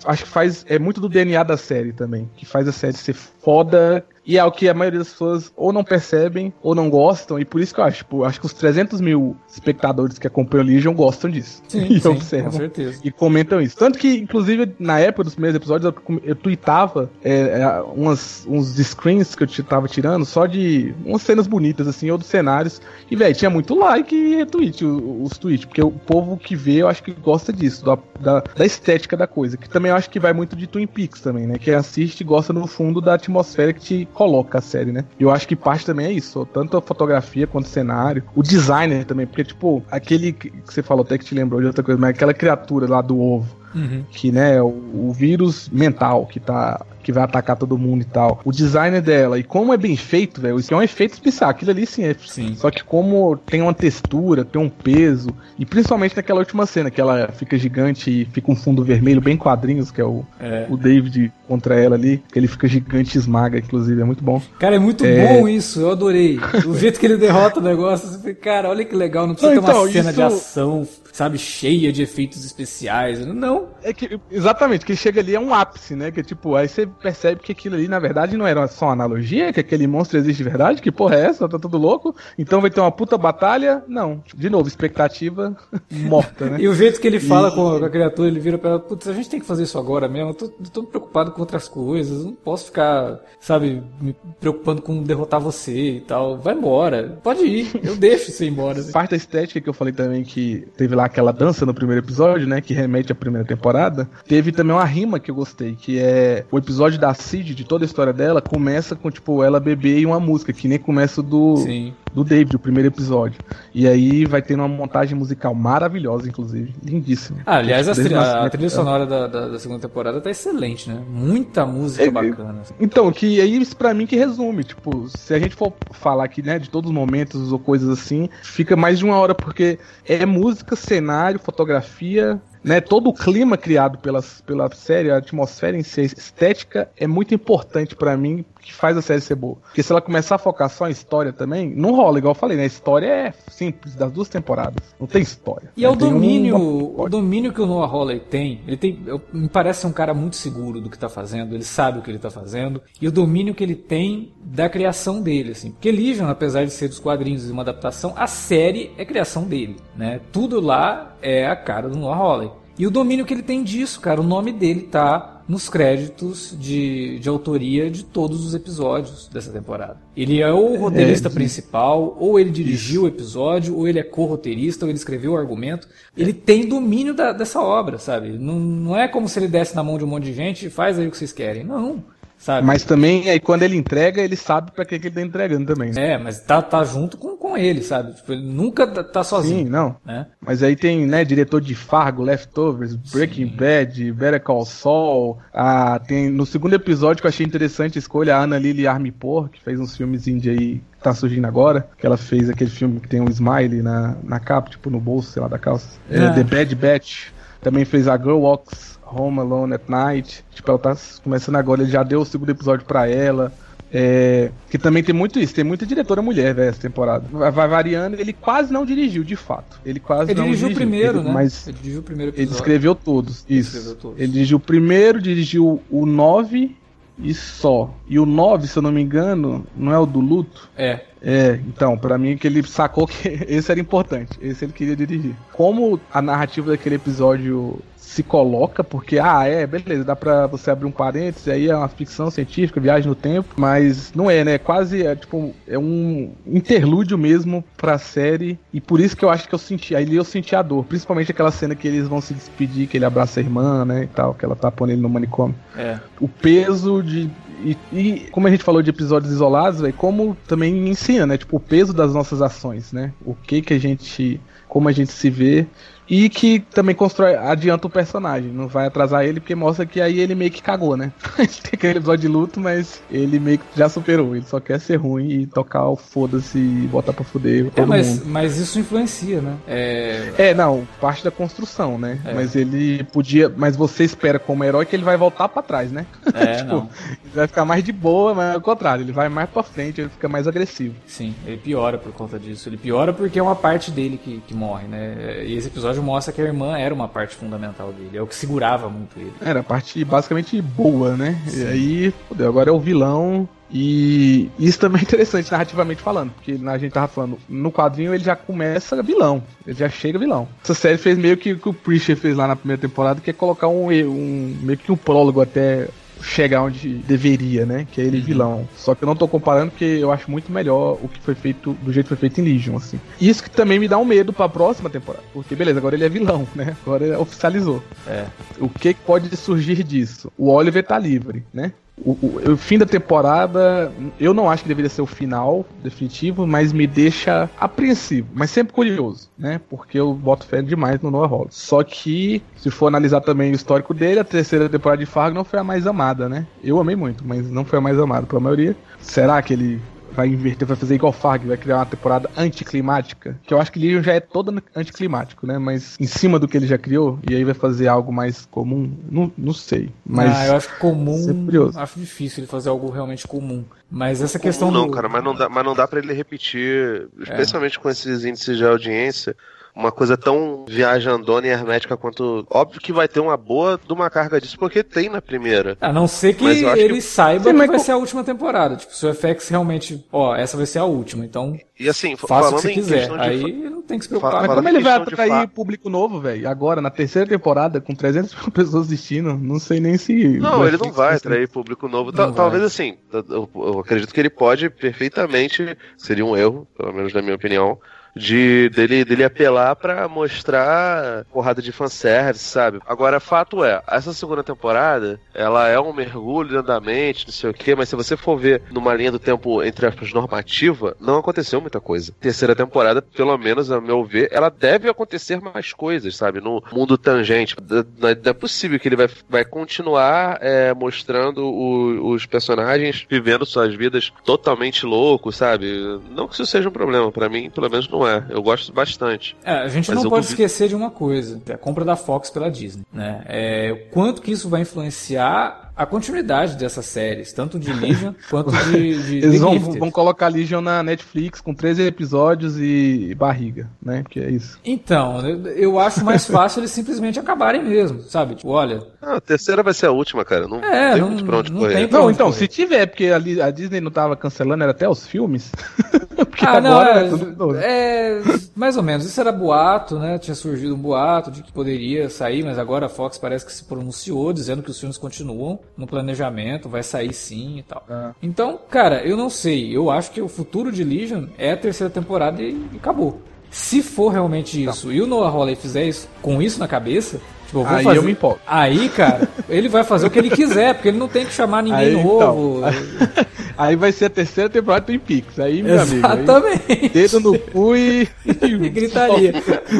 acho que faz, é muito do DNA da série também, que faz a série ser foda e é o que a maioria das pessoas ou não percebem ou não gostam. E por isso que eu acho, tipo, acho que os 300 mil espectadores que acompanham o Legion gostam disso. Sim, e sim, observam. Com certeza. E comentam isso. Tanto que, inclusive, na época dos primeiros episódios, eu, eu tweetava é, é, umas, uns screens que eu tava tirando só de umas cenas bonitas, assim, ou dos cenários. E, velho, tinha muito like e retweet os, os tweets. Porque o povo que vê, eu acho que gosta disso, da, da, da estética da coisa. Que também eu acho que vai muito de Twin Peaks também, né? Quem assiste gosta, no fundo, da atmosfera que te coloca a série, né? E eu acho que parte também é isso, tanto a fotografia quanto o cenário, o designer também, porque, tipo, aquele que você falou até que te lembrou de outra coisa, mas aquela criatura lá do ovo, uhum. que, né, o, o vírus mental que tá que vai atacar todo mundo e tal. O design dela e como é bem feito, velho, isso é um efeito especial. Aquilo ali sim é. Sim. Só que como tem uma textura, tem um peso, e principalmente naquela última cena, que ela fica gigante e fica um fundo vermelho, bem quadrinhos, que é o, é. o David contra ela ali, que ele fica gigante e esmaga, inclusive, é muito bom. Cara, é muito é... bom isso, eu adorei. O jeito que ele derrota o negócio, você fica, cara, olha que legal, não precisa não, ter uma então, cena isso... de ação, sabe, cheia de efeitos especiais. Não. É que, exatamente, que chega ali é um ápice, né? Que tipo, aí você percebe que aquilo ali, na verdade, não era só uma analogia, que aquele monstro existe de verdade, que porra é essa? Tá tudo louco? Então vai ter uma puta batalha? Não. De novo, expectativa morta, né? e o jeito que ele fala e... com, a, criatura, ele vira pra ela, putz, a gente tem que fazer isso agora mesmo, eu tô, tô preocupado com outras coisas, não posso ficar, sabe, me preocupando com derrotar você e tal. Vai embora, pode ir, eu deixo você ir embora. Parte da estética que eu falei também que teve lá aquela dança no primeiro episódio, né, que remete à primeira temporada, teve também uma rima que eu gostei, que é o episódio da Cid, de toda a história dela, começa com, tipo, ela beber e uma música, que nem começa do, Sim. do David, o primeiro episódio. E aí vai ter uma montagem musical maravilhosa, inclusive, lindíssima. Ah, aliás, a, a, a trilha sonora da, da, da, segunda temporada tá excelente, né? Muita música é, bacana. Então, que aí isso pra mim que resume, tipo, se a gente for falar aqui, né, de todos os momentos ou coisas assim, fica mais de uma hora, porque é música, cenário, fotografia, né, todo o clima criado pelas, pela série, a atmosfera em si, a estética é muito importante para mim que faz a série ser boa. Porque se ela começar a focar só em história também, não rola, igual eu falei, né? A história é simples, das duas temporadas. Não tem história. E é o domínio, um... o domínio que o Noah Hawley tem. Ele tem, me parece um cara muito seguro do que tá fazendo, ele sabe o que ele tá fazendo, e o domínio que ele tem da criação dele, assim. Porque Legion, apesar de ser dos quadrinhos e uma adaptação, a série é criação dele, né? Tudo lá é a cara do Noah Hawley. E o domínio que ele tem disso, cara, o nome dele tá nos créditos de, de autoria de todos os episódios dessa temporada. Ele é o roteirista é, principal, ou ele dirigiu isso. o episódio, ou ele é co-roteirista, ou ele escreveu o argumento. Ele tem domínio da, dessa obra, sabe? Não, não é como se ele desse na mão de um monte de gente e faz aí o que vocês querem. Não. Sabe? Mas também, aí quando ele entrega, ele sabe para que, que ele tá entregando também. Né? É, mas tá, tá junto com, com ele, sabe? Tipo, ele nunca tá, tá sozinho. Sim, não. Né? Mas aí tem, né, diretor de Fargo, Leftovers, Breaking Sim. Bad, Better Call Saul. Ah, tem no segundo episódio que eu achei interessante a escolha, a Ana Lily Armipor, que fez uns filmes indie aí que tá surgindo agora, que ela fez aquele filme que tem um smile na, na capa, tipo no bolso, sei lá, da calça. É. É, The Bad Batch. Também fez a Girl Walks Home Alone at Night. Tipo, ela tá começando agora, ele já deu o segundo episódio para ela. É, que também tem muito isso, tem muita diretora mulher, velho, essa temporada. Vai variando, ele quase não dirigiu, de fato. Ele quase ele não dirigiu. Ele dirigiu o primeiro, né? Mas ele dirigiu o primeiro episódio. Ele escreveu todos, isso. Escreveu todos. Ele dirigiu o primeiro, dirigiu o 9 e só. E o 9, se eu não me engano, não é o do luto? É. É, então, para mim que ele sacou que esse era importante, esse ele queria dirigir. Como a narrativa daquele episódio se coloca, porque, ah, é, beleza, dá pra você abrir um parênteses, aí é uma ficção científica, viagem no tempo, mas não é, né? Quase é tipo, é um interlúdio mesmo pra série, e por isso que eu acho que eu senti, aí eu senti a dor, principalmente aquela cena que eles vão se despedir, que ele abraça a irmã, né, e tal, que ela tá pondo ele no manicômio. É. O peso de e, e, como a gente falou de episódios isolados, véio, como também ensina, né? Tipo, o peso das nossas ações, né? O que que a gente. Como a gente se vê e que também constrói, adianta o personagem, não vai atrasar ele, porque mostra que aí ele meio que cagou, né? tem aquele episódio de luto, mas ele meio que já superou, ele só quer ser ruim e tocar o foda-se e botar pra fuder. É, mas, mundo. mas isso influencia, né? É... é, não, parte da construção, né? É. Mas ele podia. Mas você espera como herói que ele vai voltar pra trás, né? É, tipo, não. Ele vai ficar mais de boa, mas ao contrário, ele vai mais pra frente, ele fica mais agressivo. Sim, ele piora por conta disso. Ele piora porque é uma parte dele que, que morre, né? E esse episódio episódio mostra que a irmã era uma parte fundamental dele, é o que segurava muito ele. Era a parte basicamente boa, né? Sim. E aí, fodeu, agora é o vilão. E isso também é interessante narrativamente falando, porque a gente tava falando, no quadrinho ele já começa vilão, ele já chega vilão. Essa série fez meio que o que o Preacher fez lá na primeira temporada, que é colocar um, um meio que um prólogo até chegar onde deveria, né? Que é ele uhum. vilão. Só que eu não tô comparando porque eu acho muito melhor o que foi feito do jeito que foi feito em Legion, assim. Isso que também me dá um medo pra próxima temporada. Porque, beleza, agora ele é vilão, né? Agora ele oficializou. É. O que pode surgir disso? O Oliver tá livre, né? O, o, fim da temporada, eu não acho que deveria ser o final definitivo, mas me deixa apreensivo, mas sempre curioso, né? Porque eu boto fé demais no Noah Hall. Só que, se for analisar também o histórico dele, a terceira temporada de Fargo não foi a mais amada, né? Eu amei muito, mas não foi a mais amada pela maioria. Será que ele vai inverter, vai fazer igual Farg, vai criar uma temporada anticlimática, que eu acho que Legion já é todo anticlimático, né? Mas em cima do que ele já criou, e aí vai fazer algo mais comum, não, não sei. Mas ah, eu acho que comum, acho difícil ele fazer algo realmente comum. Mas essa questão não, do... cara, mas não dá, mas não dá para ele repetir, especialmente é. com esses índices de audiência, uma coisa tão viajandona e hermética quanto. Óbvio que vai ter uma boa de uma carga disso, porque tem na primeira. A não ser que ele que... saiba Sim, que vai ser a última temporada. Tipo, se o FX realmente. Ó, essa vai ser a última, então. E assim, faça o que você quiser. Aí não tem que se preocupar. Mas como ele vai atrair público novo, velho? Agora, na terceira temporada, com 300 mil pessoas assistindo, não sei nem se. Não, ele não vai atrair público novo. Talvez assim, eu acredito que ele pode perfeitamente. Seria um erro, pelo menos na minha opinião de dele, dele apelar para mostrar porrada de fanservice, sabe? Agora, fato é, essa segunda temporada, ela é um mergulho dentro da mente, não sei o quê, mas se você for ver numa linha do tempo, entre aspas, normativa, não aconteceu muita coisa. Terceira temporada, pelo menos, a meu ver, ela deve acontecer mais coisas, sabe? No mundo tangente. Não é possível que ele vai, vai continuar é, mostrando o, os personagens vivendo suas vidas totalmente loucos, sabe? Não que isso seja um problema, para mim, pelo menos não é. Eu gosto bastante. É, a gente não pode duvido... esquecer de uma coisa: é a compra da Fox pela Disney. Né? É, quanto que isso vai influenciar a continuidade dessas séries, tanto de Legion quanto de, de Eles vão, vão, colocar Legion na Netflix com 13 episódios e barriga, né? Porque é isso. Então, eu acho mais fácil eles simplesmente acabarem mesmo, sabe? Tipo, olha. Ah, a terceira vai ser a última, cara. Não é, tem não, muito pra onde não correr. Não, então, correr. se tiver, porque a, a, Disney não tava cancelando, era até os filmes. porque ah, agora não, é, tudo é, mais ou menos. Isso era boato, né? Tinha surgido um boato de que poderia sair, mas agora a Fox parece que se pronunciou dizendo que os filmes continuam no planejamento, vai sair sim e tal. É. Então, cara, eu não sei. Eu acho que o futuro de Legion é a terceira temporada e, e acabou. Se for realmente tá. isso, e o Noah Hawley fizer isso com isso na cabeça, Tipo, aí fazer... eu me empolgo. Aí, cara, ele vai fazer o que ele quiser, porque ele não tem que chamar ninguém aí, novo. Então, aí vai ser a terceira temporada do Twin Peaks. Aí, meu Exatamente. amigo. Aí, dedo no cu e. e gritaria.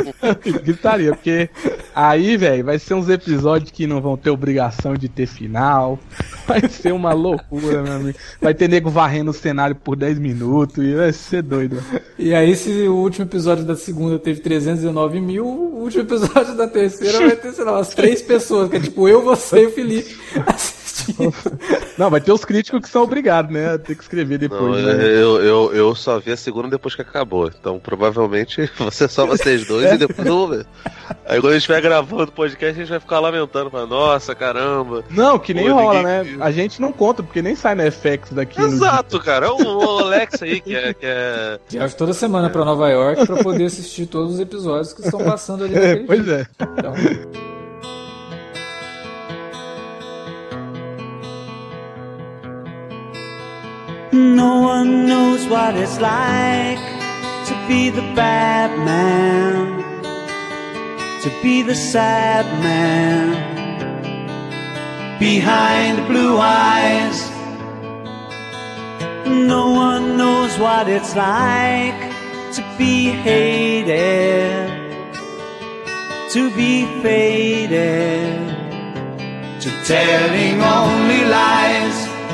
gritaria, porque aí, velho, vai ser uns episódios que não vão ter obrigação de ter final. Vai ser uma loucura, meu amigo. Vai ter nego varrendo o cenário por 10 minutos e vai ser doido. E aí, se o último episódio da segunda teve 319 mil, o último episódio da terceira vai ter sei lá, umas três pessoas, que é tipo eu, você e o Felipe assistindo. Não, vai ter os críticos que são obrigados, né? A ter que escrever depois. Não, né? eu, eu, eu só vi a segunda depois que acabou. Então provavelmente você só vocês dois e depois eu vou ver. Aí quando a gente estiver gravando o podcast, a gente vai ficar lamentando, falando, nossa, caramba. Não, que nem Pô, rola, né? Viu. A gente não conta, porque nem sai na FX daqui. Exato, cara. É o Alex aí que é. Que é... Viajo toda semana é. pra Nova York pra poder assistir todos os episódios que estão passando ali. É, pois dia. é. Então... No one knows what it's like to be the bad man, to be the sad man behind blue eyes. No one knows what it's like to be hated, to be faded, to telling only lies.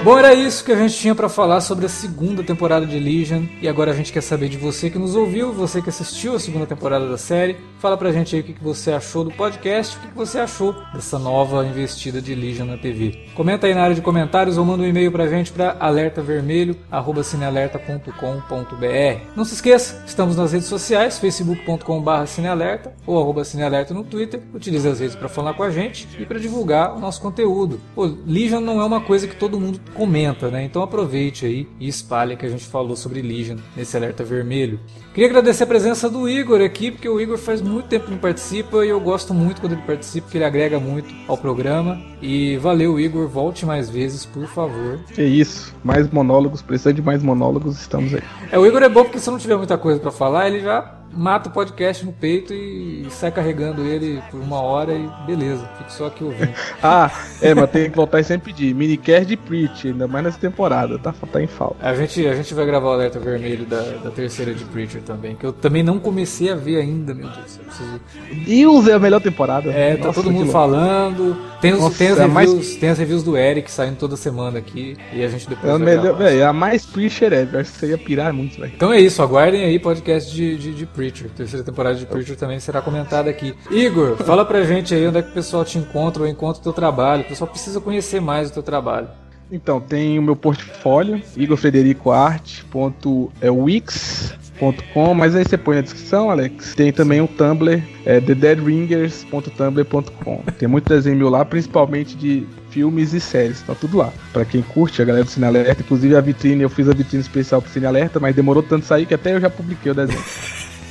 Bom, era isso que a gente tinha para falar sobre a segunda temporada de Legion. E agora a gente quer saber de você que nos ouviu, você que assistiu a segunda temporada da série. Fala pra gente aí o que você achou do podcast, o que você achou dessa nova investida de Legion na TV. Comenta aí na área de comentários ou manda um e-mail pra gente para alertavermelho@cinealerta.com.br. Não se esqueça, estamos nas redes sociais, facebook.com/cinealerta ou arroba cinealerta no Twitter. Utilize as redes para falar com a gente e para divulgar o nosso conteúdo. Pô, Legion não é uma coisa que todo mundo comenta, né? Então aproveite aí e espalhe que a gente falou sobre Legion nesse alerta vermelho. Queria agradecer a presença do Igor aqui, porque o Igor faz muito tempo que não participa e eu gosto muito quando ele participa, porque ele agrega muito ao programa. E valeu, Igor, volte mais vezes, por favor. Que isso, mais monólogos, precisa de mais monólogos, estamos aí. É, o Igor é bom porque se não tiver muita coisa para falar, ele já mata o podcast no peito e sai carregando ele por uma hora e beleza, fico só aqui ouvindo. ah, é, mas tem que voltar e sempre pedir. Minicast de Preach, ainda mais nessa temporada, tá, tá em falta. A gente, a gente vai gravar o alerta vermelho da, da terceira de Preacher também, que eu também não comecei a ver ainda, meu Deus. Eu preciso... Deus é a melhor temporada. É, tá Nossa, todo mundo falando. Tem, os, Nossa, tem, as é reviews, mais... tem as reviews do Eric saindo toda semana aqui e a gente depois. É a, melhor, véio, a mais Preacher é, acho que você ia pirar muito, velho. Então é isso, aguardem aí podcast de, de, de Preacher. Preacher. Terceira temporada de Preacher também será comentada aqui. Igor, fala pra gente aí onde é que o pessoal te encontra ou encontra o teu trabalho. O pessoal precisa conhecer mais o teu trabalho. Então, tem o meu portfólio, igorfredericoarte.wix cinealerta.com, mas aí você põe na descrição, Alex. Tem também um Tumblr, é thedeadringers.tumblr.com. Tem muito desenho meu lá, principalmente de filmes e séries, tá tudo lá. Para quem curte, a galera do Cine Alerta, inclusive a vitrine, eu fiz a vitrine especial pro Cine Alerta, mas demorou tanto sair que até eu já publiquei o desenho.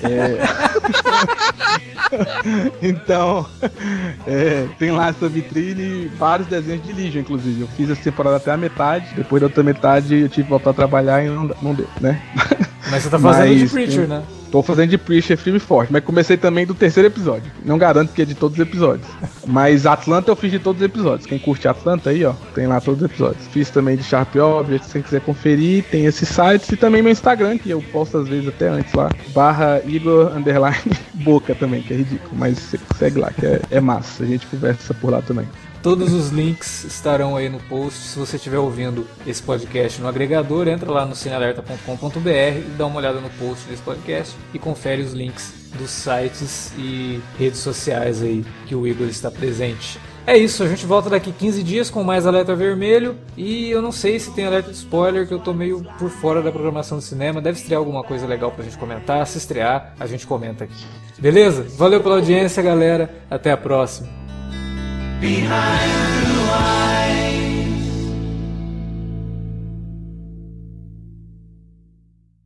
É... então, é, tem lá essa vitrine vários desenhos de Legion, inclusive. Eu fiz essa temporada até a metade, depois da outra metade eu tive que voltar a trabalhar e não, não deu, né? Mas você tá fazendo Mas, de Preacher, né? Tô fazendo de Preacher firme e forte, mas comecei também do terceiro episódio. Não garanto que é de todos os episódios. Mas Atlanta eu fiz de todos os episódios. Quem curte Atlanta aí, ó, tem lá todos os episódios. Fiz também de Sharp Object, se você quiser conferir, tem esses sites e também meu Instagram, que eu posto às vezes até antes lá. Barra Igor Underline Boca também, que é ridículo. Mas segue lá, que é, é massa. A gente conversa por lá também. Todos os links estarão aí no post. Se você estiver ouvindo esse podcast no agregador, entra lá no cinealerta.com.br e dá uma olhada no post desse podcast e confere os links dos sites e redes sociais aí que o Igor está presente. É isso, a gente volta daqui 15 dias com mais alerta vermelho. E eu não sei se tem alerta de spoiler, que eu tô meio por fora da programação do cinema. Deve estrear alguma coisa legal pra gente comentar. Se estrear, a gente comenta aqui. Beleza? Valeu pela audiência, galera. Até a próxima. behind blue eyes.